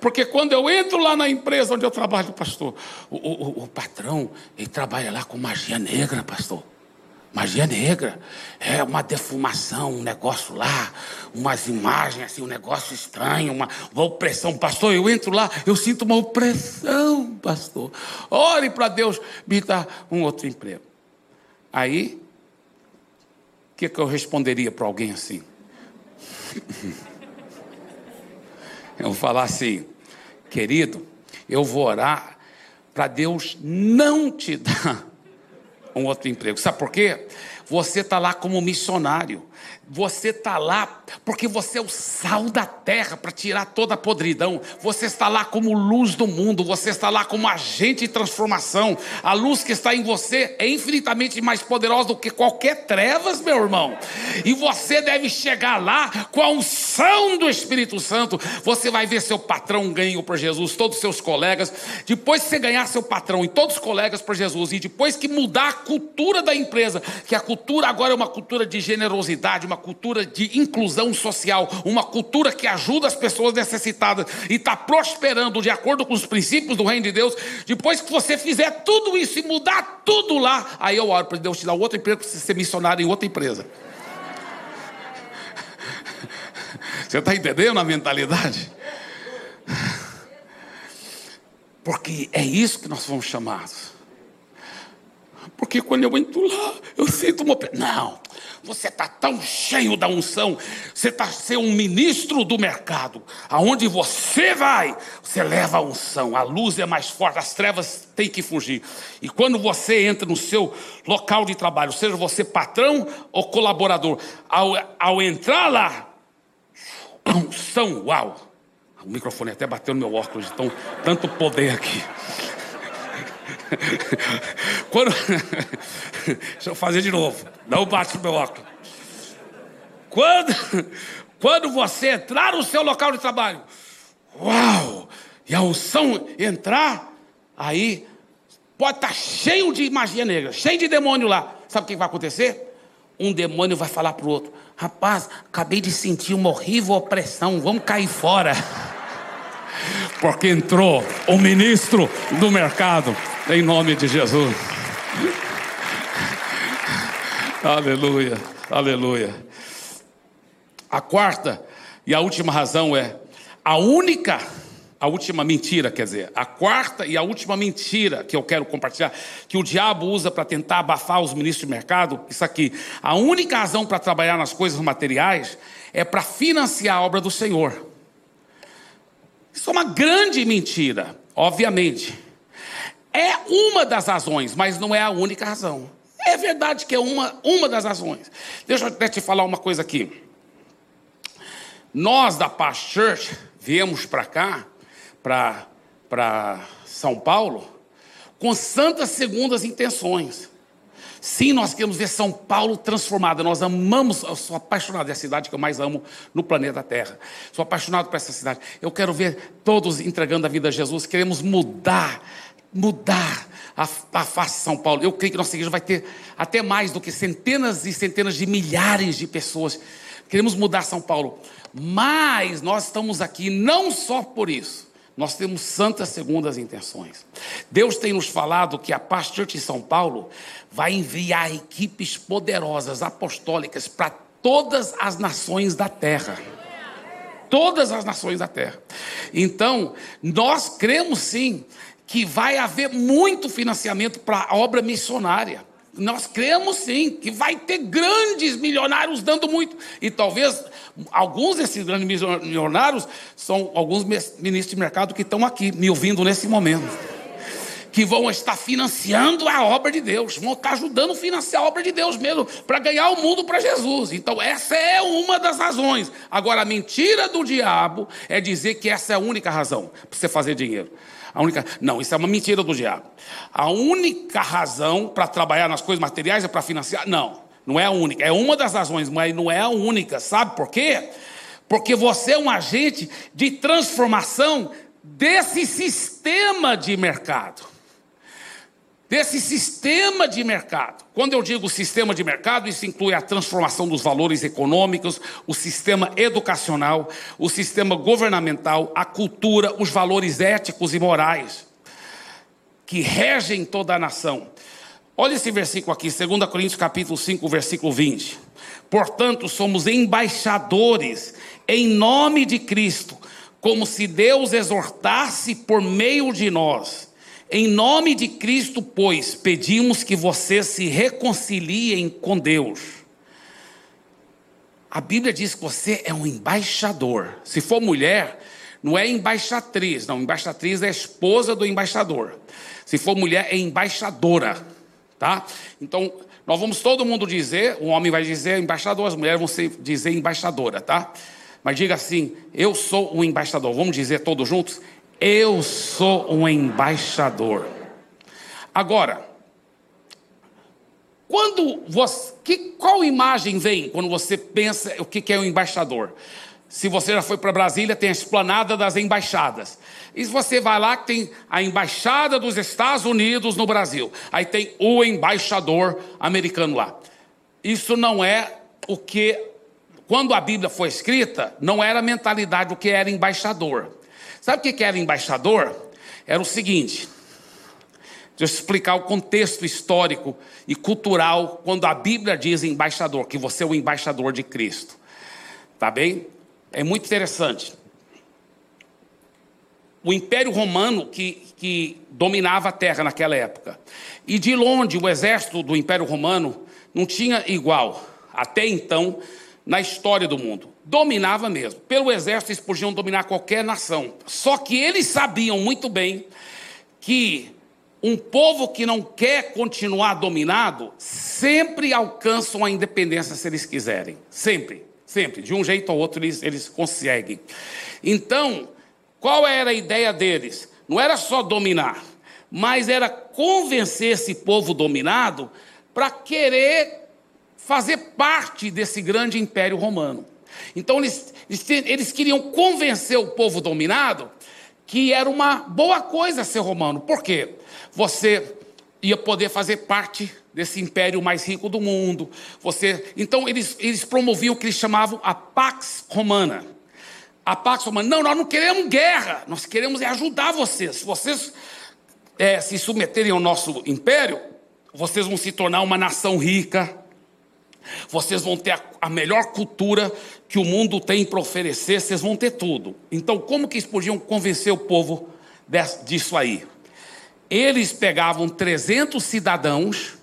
Porque quando eu entro lá na empresa onde eu trabalho, pastor, o, o, o patrão, ele trabalha lá com magia negra, pastor. Magia negra. É uma defumação, um negócio lá, umas imagens assim, um negócio estranho, uma, uma opressão. Pastor, eu entro lá, eu sinto uma opressão, pastor. Ore para Deus me dar um outro emprego. Aí, o que, que eu responderia para alguém assim? eu falar assim, querido, eu vou orar para Deus não te dar um outro emprego. Sabe por quê? Você está lá como missionário. Você está lá porque você é o sal da terra para tirar toda a podridão. Você está lá como luz do mundo. Você está lá como agente de transformação. A luz que está em você é infinitamente mais poderosa do que qualquer trevas, meu irmão. E você deve chegar lá com a unção do Espírito Santo. Você vai ver seu patrão ganho por Jesus, todos os seus colegas. Depois que você ganhar seu patrão e todos os colegas por Jesus, e depois que mudar a cultura da empresa, que a cultura agora é uma cultura de generosidade, uma cultura de inclusão social, uma cultura que ajuda as pessoas necessitadas e está prosperando de acordo com os princípios do reino de Deus, depois que você fizer tudo isso e mudar tudo lá, aí eu oro para Deus te dar outro emprego para você ser missionário em outra empresa. Você está entendendo a mentalidade? Porque é isso que nós fomos chamados. Porque quando eu entro lá, eu sinto uma. Não, você está tão cheio da unção, você está ser um ministro do mercado. Aonde você vai, você leva a unção. A luz é mais forte, as trevas têm que fugir. E quando você entra no seu local de trabalho, seja você patrão ou colaborador, ao, ao entrar lá, a unção, uau! O microfone até bateu no meu óculos, então tanto poder aqui. Quando... Deixa eu fazer de novo. Não bate no meu óculos. Quando, quando você entrar no seu local de trabalho, uau! E a unção entrar, aí pode estar cheio de magia negra, cheio de demônio lá. Sabe o que vai acontecer? Um demônio vai falar para o outro: Rapaz, acabei de sentir uma horrível opressão, vamos cair fora. Porque entrou o ministro do mercado, em nome de Jesus. aleluia, aleluia. A quarta e a última razão é a única, a última mentira, quer dizer, a quarta e a última mentira que eu quero compartilhar, que o diabo usa para tentar abafar os ministros de mercado, isso aqui. A única razão para trabalhar nas coisas materiais é para financiar a obra do Senhor. Isso é uma grande mentira, obviamente. É uma das razões, mas não é a única razão. É verdade que é uma, uma das razões. Deixa eu até te falar uma coisa aqui. Nós da Paz Church viemos para cá, para São Paulo, com santas segundas intenções. Sim, nós queremos ver São Paulo transformada. Nós amamos, eu sou apaixonado, é a cidade que eu mais amo no planeta Terra. Sou apaixonado por essa cidade. Eu quero ver todos entregando a vida a Jesus. Queremos mudar, mudar a, a face de São Paulo. Eu creio que nossa igreja vai ter até mais do que centenas e centenas de milhares de pessoas. Queremos mudar São Paulo. Mas nós estamos aqui não só por isso. Nós temos santas segundas intenções. Deus tem nos falado que a Pastor de São Paulo vai enviar equipes poderosas, apostólicas, para todas as nações da terra. Todas as nações da terra. Então, nós cremos sim que vai haver muito financiamento para a obra missionária. Nós cremos sim que vai ter grandes milionários dando muito. E talvez alguns desses grandes milionários são alguns ministros de mercado que estão aqui me ouvindo nesse momento que vão estar financiando a obra de Deus, vão estar ajudando a financiar a obra de Deus mesmo, para ganhar o mundo para Jesus. Então, essa é uma das razões. Agora, a mentira do diabo é dizer que essa é a única razão para você fazer dinheiro. A única, não, isso é uma mentira do diabo. A única razão para trabalhar nas coisas materiais é para financiar? Não, não é a única. É uma das razões, mas não é a única. Sabe por quê? Porque você é um agente de transformação desse sistema de mercado desse sistema de mercado. Quando eu digo sistema de mercado, isso inclui a transformação dos valores econômicos, o sistema educacional, o sistema governamental, a cultura, os valores éticos e morais que regem toda a nação. Olha esse versículo aqui, 2 Coríntios capítulo 5, versículo 20. Portanto, somos embaixadores em nome de Cristo, como se Deus exortasse por meio de nós. Em nome de Cristo, pois, pedimos que vocês se reconciliem com Deus. A Bíblia diz que você é um embaixador. Se for mulher, não é embaixatriz, não. Embaixatriz é a esposa do embaixador. Se for mulher, é embaixadora, tá? Então, nós vamos todo mundo dizer, o homem vai dizer embaixador, as mulheres vão dizer embaixadora, tá? Mas diga assim: eu sou um embaixador. Vamos dizer todos juntos? Eu sou um embaixador. Agora, quando você, que, qual imagem vem quando você pensa o que é um embaixador? Se você já foi para Brasília, tem a esplanada das embaixadas. E se você vai lá, tem a embaixada dos Estados Unidos no Brasil. Aí tem o embaixador americano lá. Isso não é o que, quando a Bíblia foi escrita, não era a mentalidade do que era embaixador. Sabe o que era embaixador? Era o seguinte. Deixa eu explicar o contexto histórico e cultural quando a Bíblia diz embaixador, que você é o embaixador de Cristo. Tá bem? É muito interessante. O Império Romano que, que dominava a terra naquela época. E de longe, o exército do Império Romano não tinha igual até então, na história do mundo. Dominava mesmo. Pelo exército, eles podiam dominar qualquer nação. Só que eles sabiam muito bem que um povo que não quer continuar dominado sempre alcançam a independência se eles quiserem. Sempre, sempre. De um jeito ou outro eles, eles conseguem. Então, qual era a ideia deles? Não era só dominar, mas era convencer esse povo dominado para querer fazer parte desse grande império romano. Então, eles, eles, queriam convencer o povo dominado que era uma boa coisa ser romano. Por quê? Você ia poder fazer parte desse império mais rico do mundo. Você, então eles, eles promoviam o que eles chamavam a Pax Romana. A Pax Romana, não, nós não queremos guerra, nós queremos é ajudar vocês. Se vocês é, se submeterem ao nosso império, vocês vão se tornar uma nação rica, vocês vão ter a, a melhor cultura que o mundo tem para oferecer, vocês vão ter tudo. Então, como que eles podiam convencer o povo disso aí? Eles pegavam 300 cidadãos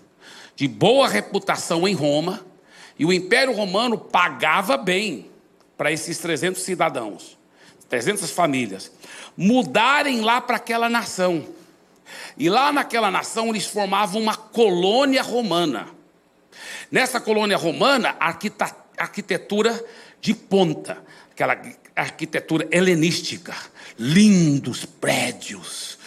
de boa reputação em Roma, e o Império Romano pagava bem para esses 300 cidadãos, 300 famílias, mudarem lá para aquela nação. E lá naquela nação eles formavam uma colônia romana. Nessa colônia romana, arquitetura de ponta, aquela arquitetura helenística, lindos prédios,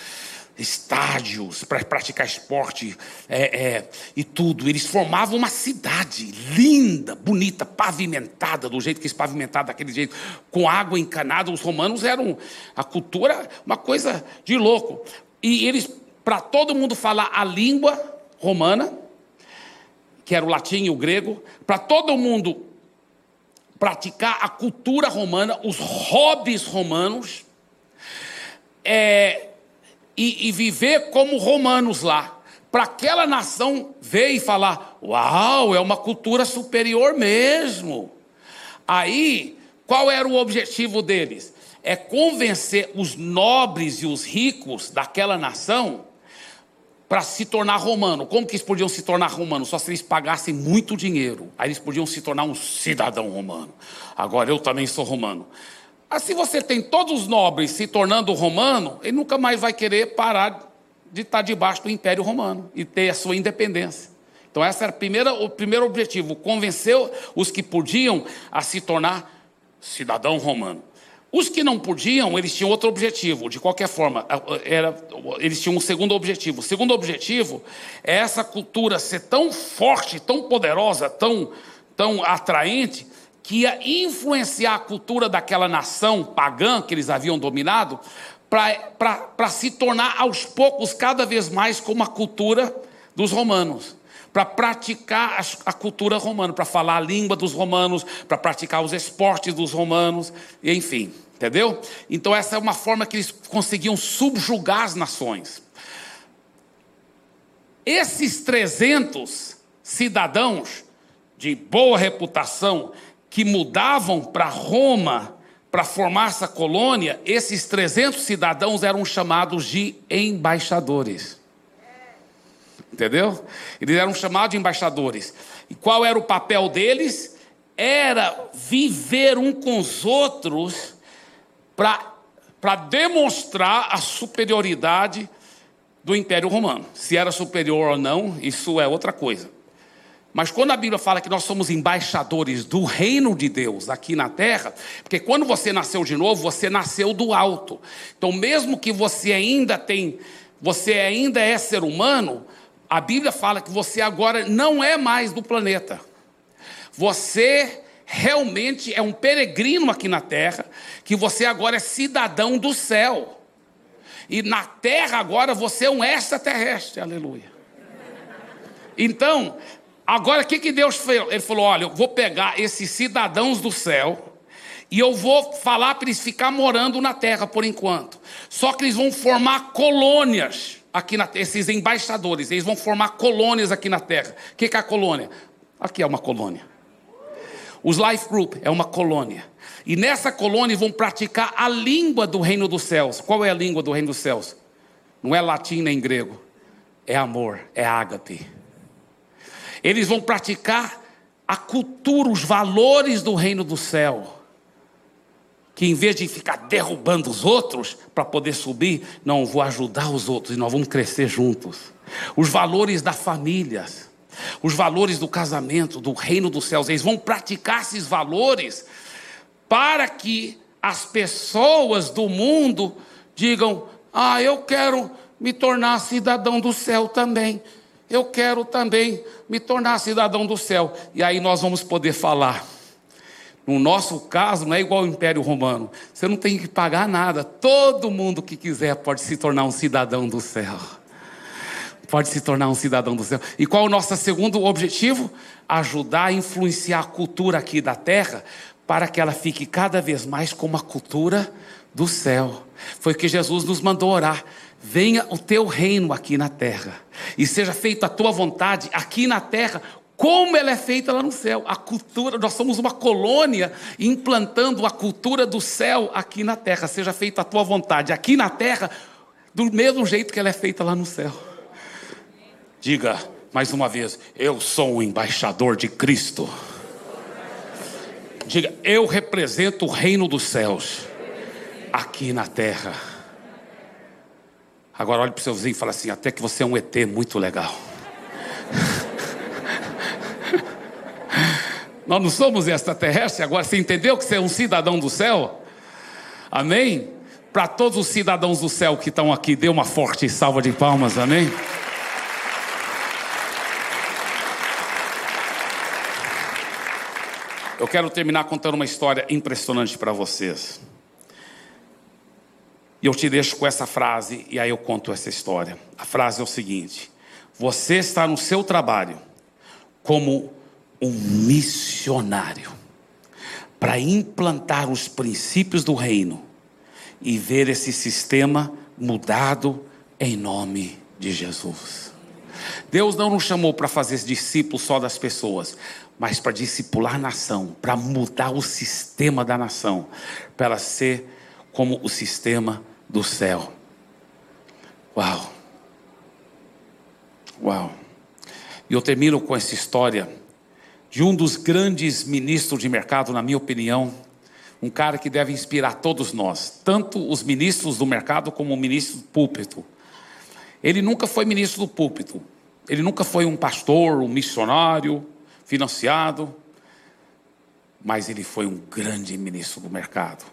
estádios para praticar esporte é, é, e tudo. Eles formavam uma cidade linda, bonita, pavimentada, do jeito que eles pavimentavam, daquele jeito, com água encanada. Os romanos eram a cultura, uma coisa de louco. E eles, para todo mundo falar a língua romana, que era o latim e o grego, para todo mundo praticar a cultura romana, os hobbies romanos, é, e, e viver como romanos lá. Para aquela nação ver e falar: Uau, é uma cultura superior mesmo. Aí, qual era o objetivo deles? É convencer os nobres e os ricos daquela nação para se tornar romano. Como que eles podiam se tornar romano? Só se eles pagassem muito dinheiro. Aí eles podiam se tornar um cidadão romano. Agora eu também sou romano. Assim você tem todos os nobres se tornando romano, ele nunca mais vai querer parar de estar debaixo do Império Romano e ter a sua independência. Então, esse era primeira, o primeiro objetivo: convencer os que podiam a se tornar cidadão romano. Os que não podiam, eles tinham outro objetivo. De qualquer forma, era, eles tinham um segundo objetivo. O segundo objetivo é essa cultura ser tão forte, tão poderosa, tão, tão atraente, que ia influenciar a cultura daquela nação pagã que eles haviam dominado, para se tornar aos poucos cada vez mais como a cultura dos romanos para praticar a, cultura romana, para falar a língua dos romanos, para praticar os esportes dos romanos, enfim, entendeu? Então, essa é uma forma que eles conseguiam subjugar as nações. Esses 300 cidadãos de boa reputação que mudavam para Roma para formar essa colônia, esses 300 cidadãos eram chamados de embaixadores. Entendeu? Eles eram chamados de embaixadores. E qual era o papel deles? Era viver um com os outros para demonstrar a superioridade do Império Romano. Se era superior ou não, isso é outra coisa. Mas quando a Bíblia fala que nós somos embaixadores do reino de Deus aqui na terra, porque quando você nasceu de novo, você nasceu do alto. Então, mesmo que você ainda tem, você ainda é ser humano, a Bíblia fala que você agora não é mais do planeta. Você realmente é um peregrino aqui na terra, que você agora é cidadão do céu. E na terra agora você é um extraterrestre, aleluia. Então, agora o que, que Deus fez? Ele falou: olha, eu vou pegar esses cidadãos do céu e eu vou falar para eles ficar morando na terra por enquanto. Só que eles vão formar colônias aqui na esses embaixadores, eles vão formar colônias aqui na terra. O que, que é a colônia? Aqui é uma colônia. Os Life Group é uma colônia. E nessa colônia vão praticar a língua do reino dos céus. Qual é a língua do reino dos céus? Não é latim nem grego. É amor, é ágape. Eles vão praticar a cultura, os valores do reino do céu. Que em vez de ficar derrubando os outros para poder subir, não, vou ajudar os outros e nós vamos crescer juntos. Os valores da família, os valores do casamento, do reino dos céus, eles vão praticar esses valores para que as pessoas do mundo digam: Ah, eu quero me tornar cidadão do céu também. Eu quero também me tornar cidadão do céu. E aí nós vamos poder falar. No nosso caso, não é igual ao Império Romano. Você não tem que pagar nada. Todo mundo que quiser pode se tornar um cidadão do céu. Pode se tornar um cidadão do céu. E qual é o nosso segundo objetivo? Ajudar a influenciar a cultura aqui da terra para que ela fique cada vez mais como a cultura do céu. Foi que Jesus nos mandou orar. Venha o teu reino aqui na terra, e seja feita a tua vontade aqui na terra, como ela é feita lá no céu. A cultura, nós somos uma colônia implantando a cultura do céu aqui na terra. Seja feita a tua vontade aqui na terra, do mesmo jeito que ela é feita lá no céu. Diga mais uma vez: Eu sou o embaixador de Cristo. Diga, eu represento o reino dos céus aqui na terra. Agora olhe para o seu vizinho e fala assim: até que você é um ET muito legal. Nós não somos extraterrestres, agora você entendeu que você é um cidadão do céu? Amém? Para todos os cidadãos do céu que estão aqui, dê uma forte salva de palmas, amém? Eu quero terminar contando uma história impressionante para vocês. E eu te deixo com essa frase e aí eu conto essa história. A frase é o seguinte: Você está no seu trabalho como um missionário para implantar os princípios do reino e ver esse sistema mudado em nome de Jesus. Deus não nos chamou para fazer discípulos só das pessoas, mas para discipular a nação, para mudar o sistema da nação, para ela ser como o sistema do céu. Uau! Uau! E eu termino com essa história de um dos grandes ministros de mercado, na minha opinião, um cara que deve inspirar todos nós, tanto os ministros do mercado como o ministro do púlpito. Ele nunca foi ministro do púlpito, ele nunca foi um pastor, um missionário, financiado, mas ele foi um grande ministro do mercado.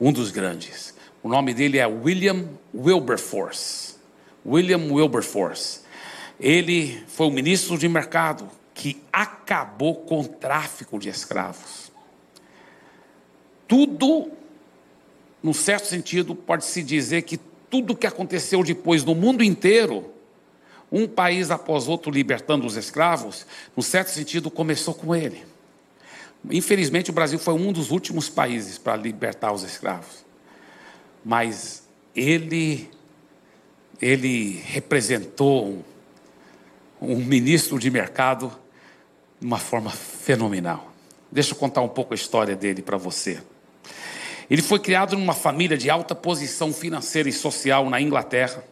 Um dos grandes. O nome dele é William Wilberforce. William Wilberforce. Ele foi um ministro de mercado que acabou com o tráfico de escravos. Tudo, num certo sentido, pode-se dizer que tudo que aconteceu depois no mundo inteiro um país após outro libertando os escravos, no certo sentido, começou com ele. Infelizmente, o Brasil foi um dos últimos países para libertar os escravos. Mas ele, ele representou um, um ministro de mercado de uma forma fenomenal. Deixa eu contar um pouco a história dele para você. Ele foi criado numa família de alta posição financeira e social na Inglaterra.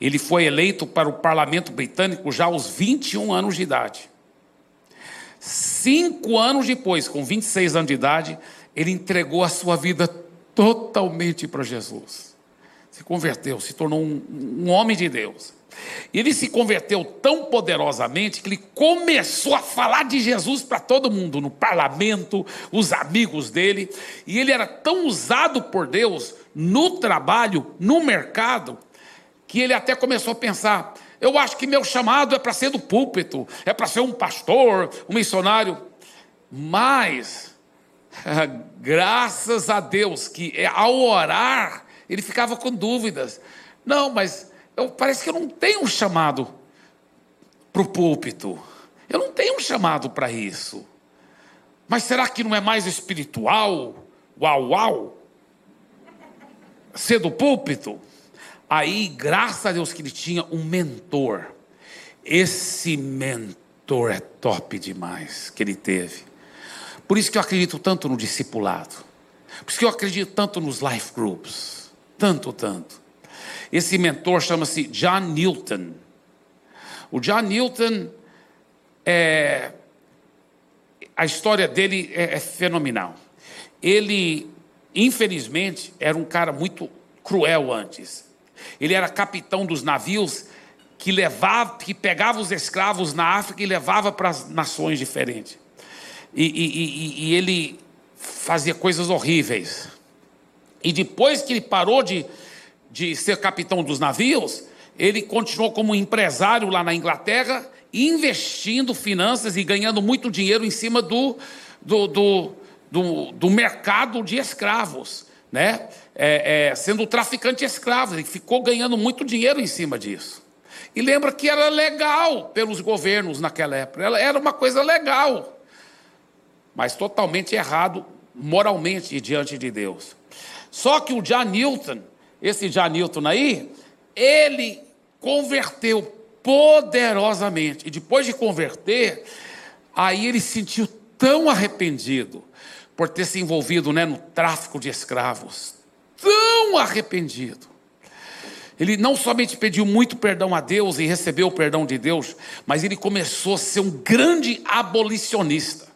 Ele foi eleito para o parlamento britânico já aos 21 anos de idade. Cinco anos depois, com 26 anos de idade, ele entregou a sua vida totalmente para Jesus. Se converteu, se tornou um, um homem de Deus. Ele se converteu tão poderosamente que ele começou a falar de Jesus para todo mundo, no parlamento, os amigos dele. E ele era tão usado por Deus no trabalho, no mercado, que ele até começou a pensar: eu acho que meu chamado é para ser do púlpito, é para ser um pastor, um missionário. Mas, graças a Deus, que é, ao orar, ele ficava com dúvidas. Não, mas eu, parece que eu não tenho um chamado para o púlpito. Eu não tenho um chamado para isso. Mas será que não é mais espiritual? Uau, uau! Ser do púlpito? Aí, graças a Deus que ele tinha um mentor. Esse mentor é top demais que ele teve. Por isso que eu acredito tanto no discipulado. Por isso que eu acredito tanto nos life groups. Tanto, tanto. Esse mentor chama-se John Newton. O John Newton é, a história dele é, é fenomenal. Ele, infelizmente, era um cara muito cruel antes. Ele era capitão dos navios que levava, que pegava os escravos na África e levava para as nações diferentes. E, e, e, e, ele fazia coisas horríveis. E depois que ele parou de, de ser capitão dos navios, ele continuou como empresário lá na Inglaterra, investindo finanças e ganhando muito dinheiro em cima do, do, do, do, do mercado de escravos, né? É, é, sendo traficante de escravos. Ele ficou ganhando muito dinheiro em cima disso. E lembra que era legal pelos governos naquela época, era uma coisa legal, mas totalmente errado moralmente diante de Deus. Só que o John Newton, esse John Newton aí, ele converteu poderosamente. E depois de converter, aí ele se sentiu tão arrependido por ter se envolvido né, no tráfico de escravos. Tão arrependido. Ele não somente pediu muito perdão a Deus e recebeu o perdão de Deus, mas ele começou a ser um grande abolicionista,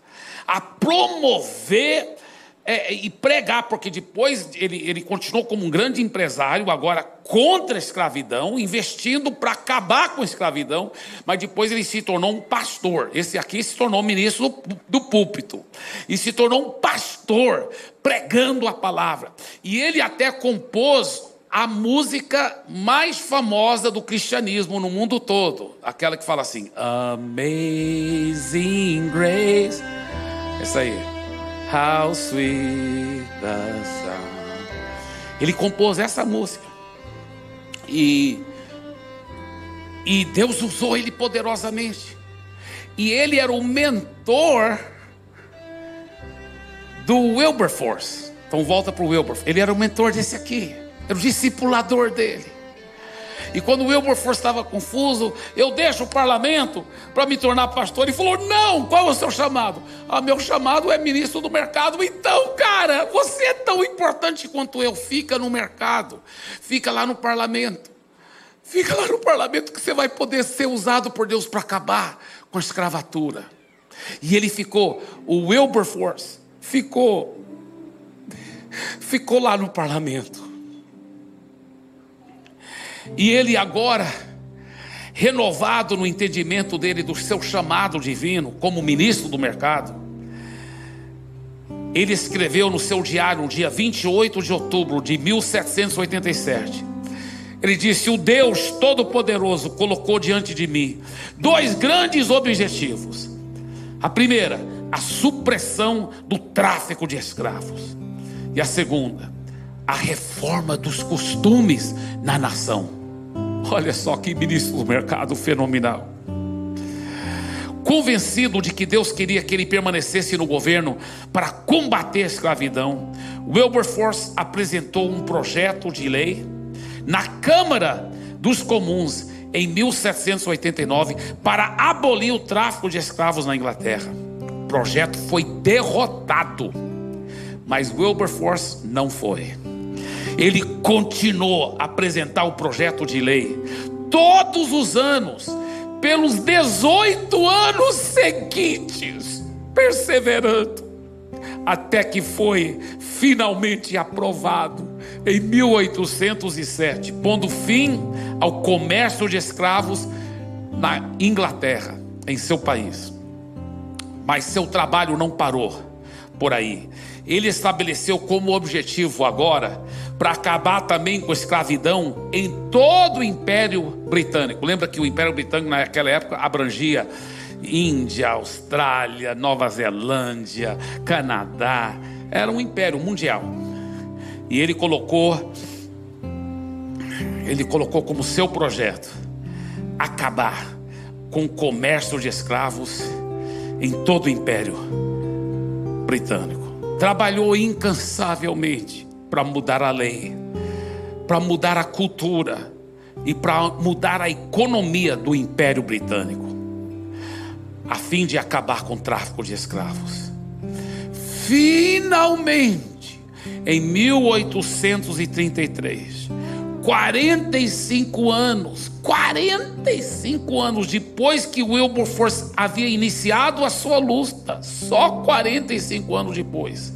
a promover é, e pregar, porque depois ele, ele continuou como um grande empresário, agora contra a escravidão, investindo para acabar com a escravidão, mas depois ele se tornou um pastor. Esse aqui se tornou ministro do, do púlpito, e se tornou um pastor, pregando a palavra. E ele até compôs a música mais famosa do cristianismo no mundo todo, aquela que fala assim: Amazing Grace. Essa aí. How sweet the sound. Ele compôs essa música. E, e Deus usou ele poderosamente. E ele era o mentor do Wilberforce. Então volta para o Wilberforce. Ele era o mentor desse aqui. Era o discipulador dele. E quando o Wilberforce estava confuso, eu deixo o parlamento para me tornar pastor. Ele falou: Não, qual é o seu chamado? Ah, meu chamado é ministro do mercado. Então, cara, você é tão importante quanto eu. Fica no mercado, fica lá no parlamento. Fica lá no parlamento que você vai poder ser usado por Deus para acabar com a escravatura. E ele ficou, o Wilberforce ficou, ficou lá no parlamento. E ele agora, renovado no entendimento dele do seu chamado divino como ministro do mercado, ele escreveu no seu diário, no dia 28 de outubro de 1787, ele disse: O Deus Todo-Poderoso colocou diante de mim dois grandes objetivos. A primeira, a supressão do tráfico de escravos. E a segunda, a reforma dos costumes na nação. Olha só que ministro do mercado fenomenal. Convencido de que Deus queria que ele permanecesse no governo para combater a escravidão, Wilberforce apresentou um projeto de lei na Câmara dos Comuns em 1789 para abolir o tráfico de escravos na Inglaterra. O projeto foi derrotado, mas Wilberforce não foi ele continuou a apresentar o projeto de lei todos os anos, pelos 18 anos seguintes, perseverando, até que foi finalmente aprovado em 1807, pondo fim ao comércio de escravos na Inglaterra, em seu país. Mas seu trabalho não parou por aí. Ele estabeleceu como objetivo agora para acabar também com a escravidão em todo o Império Britânico. Lembra que o Império Britânico naquela época abrangia Índia, Austrália, Nova Zelândia, Canadá. Era um império mundial. E ele colocou ele colocou como seu projeto acabar com o comércio de escravos em todo o Império Britânico. Trabalhou incansavelmente para mudar a lei, para mudar a cultura e para mudar a economia do Império Britânico, a fim de acabar com o tráfico de escravos. Finalmente, em 1833, 45 anos, 45 anos depois que Wilberforce havia iniciado a sua luta, só 45 anos depois,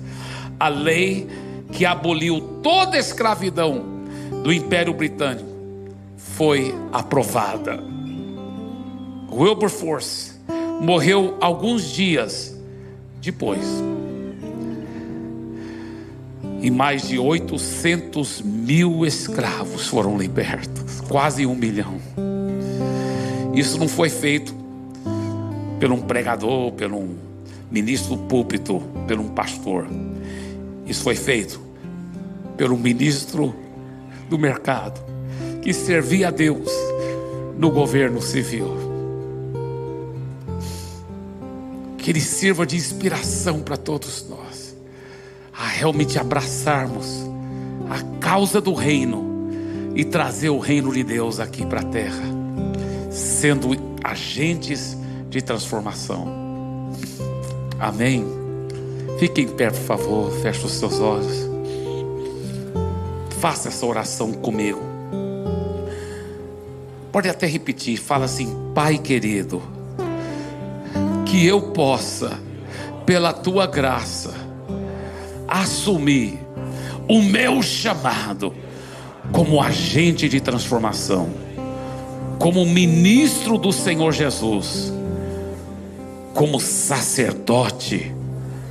a lei que aboliu toda a escravidão do Império Britânico foi aprovada. Wilberforce morreu alguns dias depois e mais de 800 mil escravos foram libertos, quase um milhão. Isso não foi feito por um pregador, por um ministro do púlpito, por um pastor. Isso foi feito pelo ministro do mercado, que servia a Deus no governo civil. Que ele sirva de inspiração para todos nós a realmente abraçarmos a causa do reino e trazer o reino de Deus aqui para a terra, sendo agentes de transformação. Amém. Fique em pé, por favor, feche os seus olhos. Faça essa oração comigo. Pode até repetir, fala assim: Pai querido, que eu possa, pela tua graça, assumir o meu chamado como agente de transformação, como ministro do Senhor Jesus, como sacerdote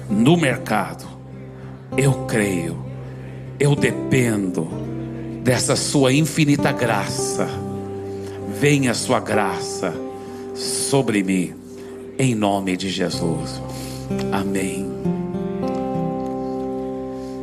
no mercado. Eu creio, eu dependo dessa Sua infinita graça. Venha Sua graça sobre mim, em nome de Jesus. Amém.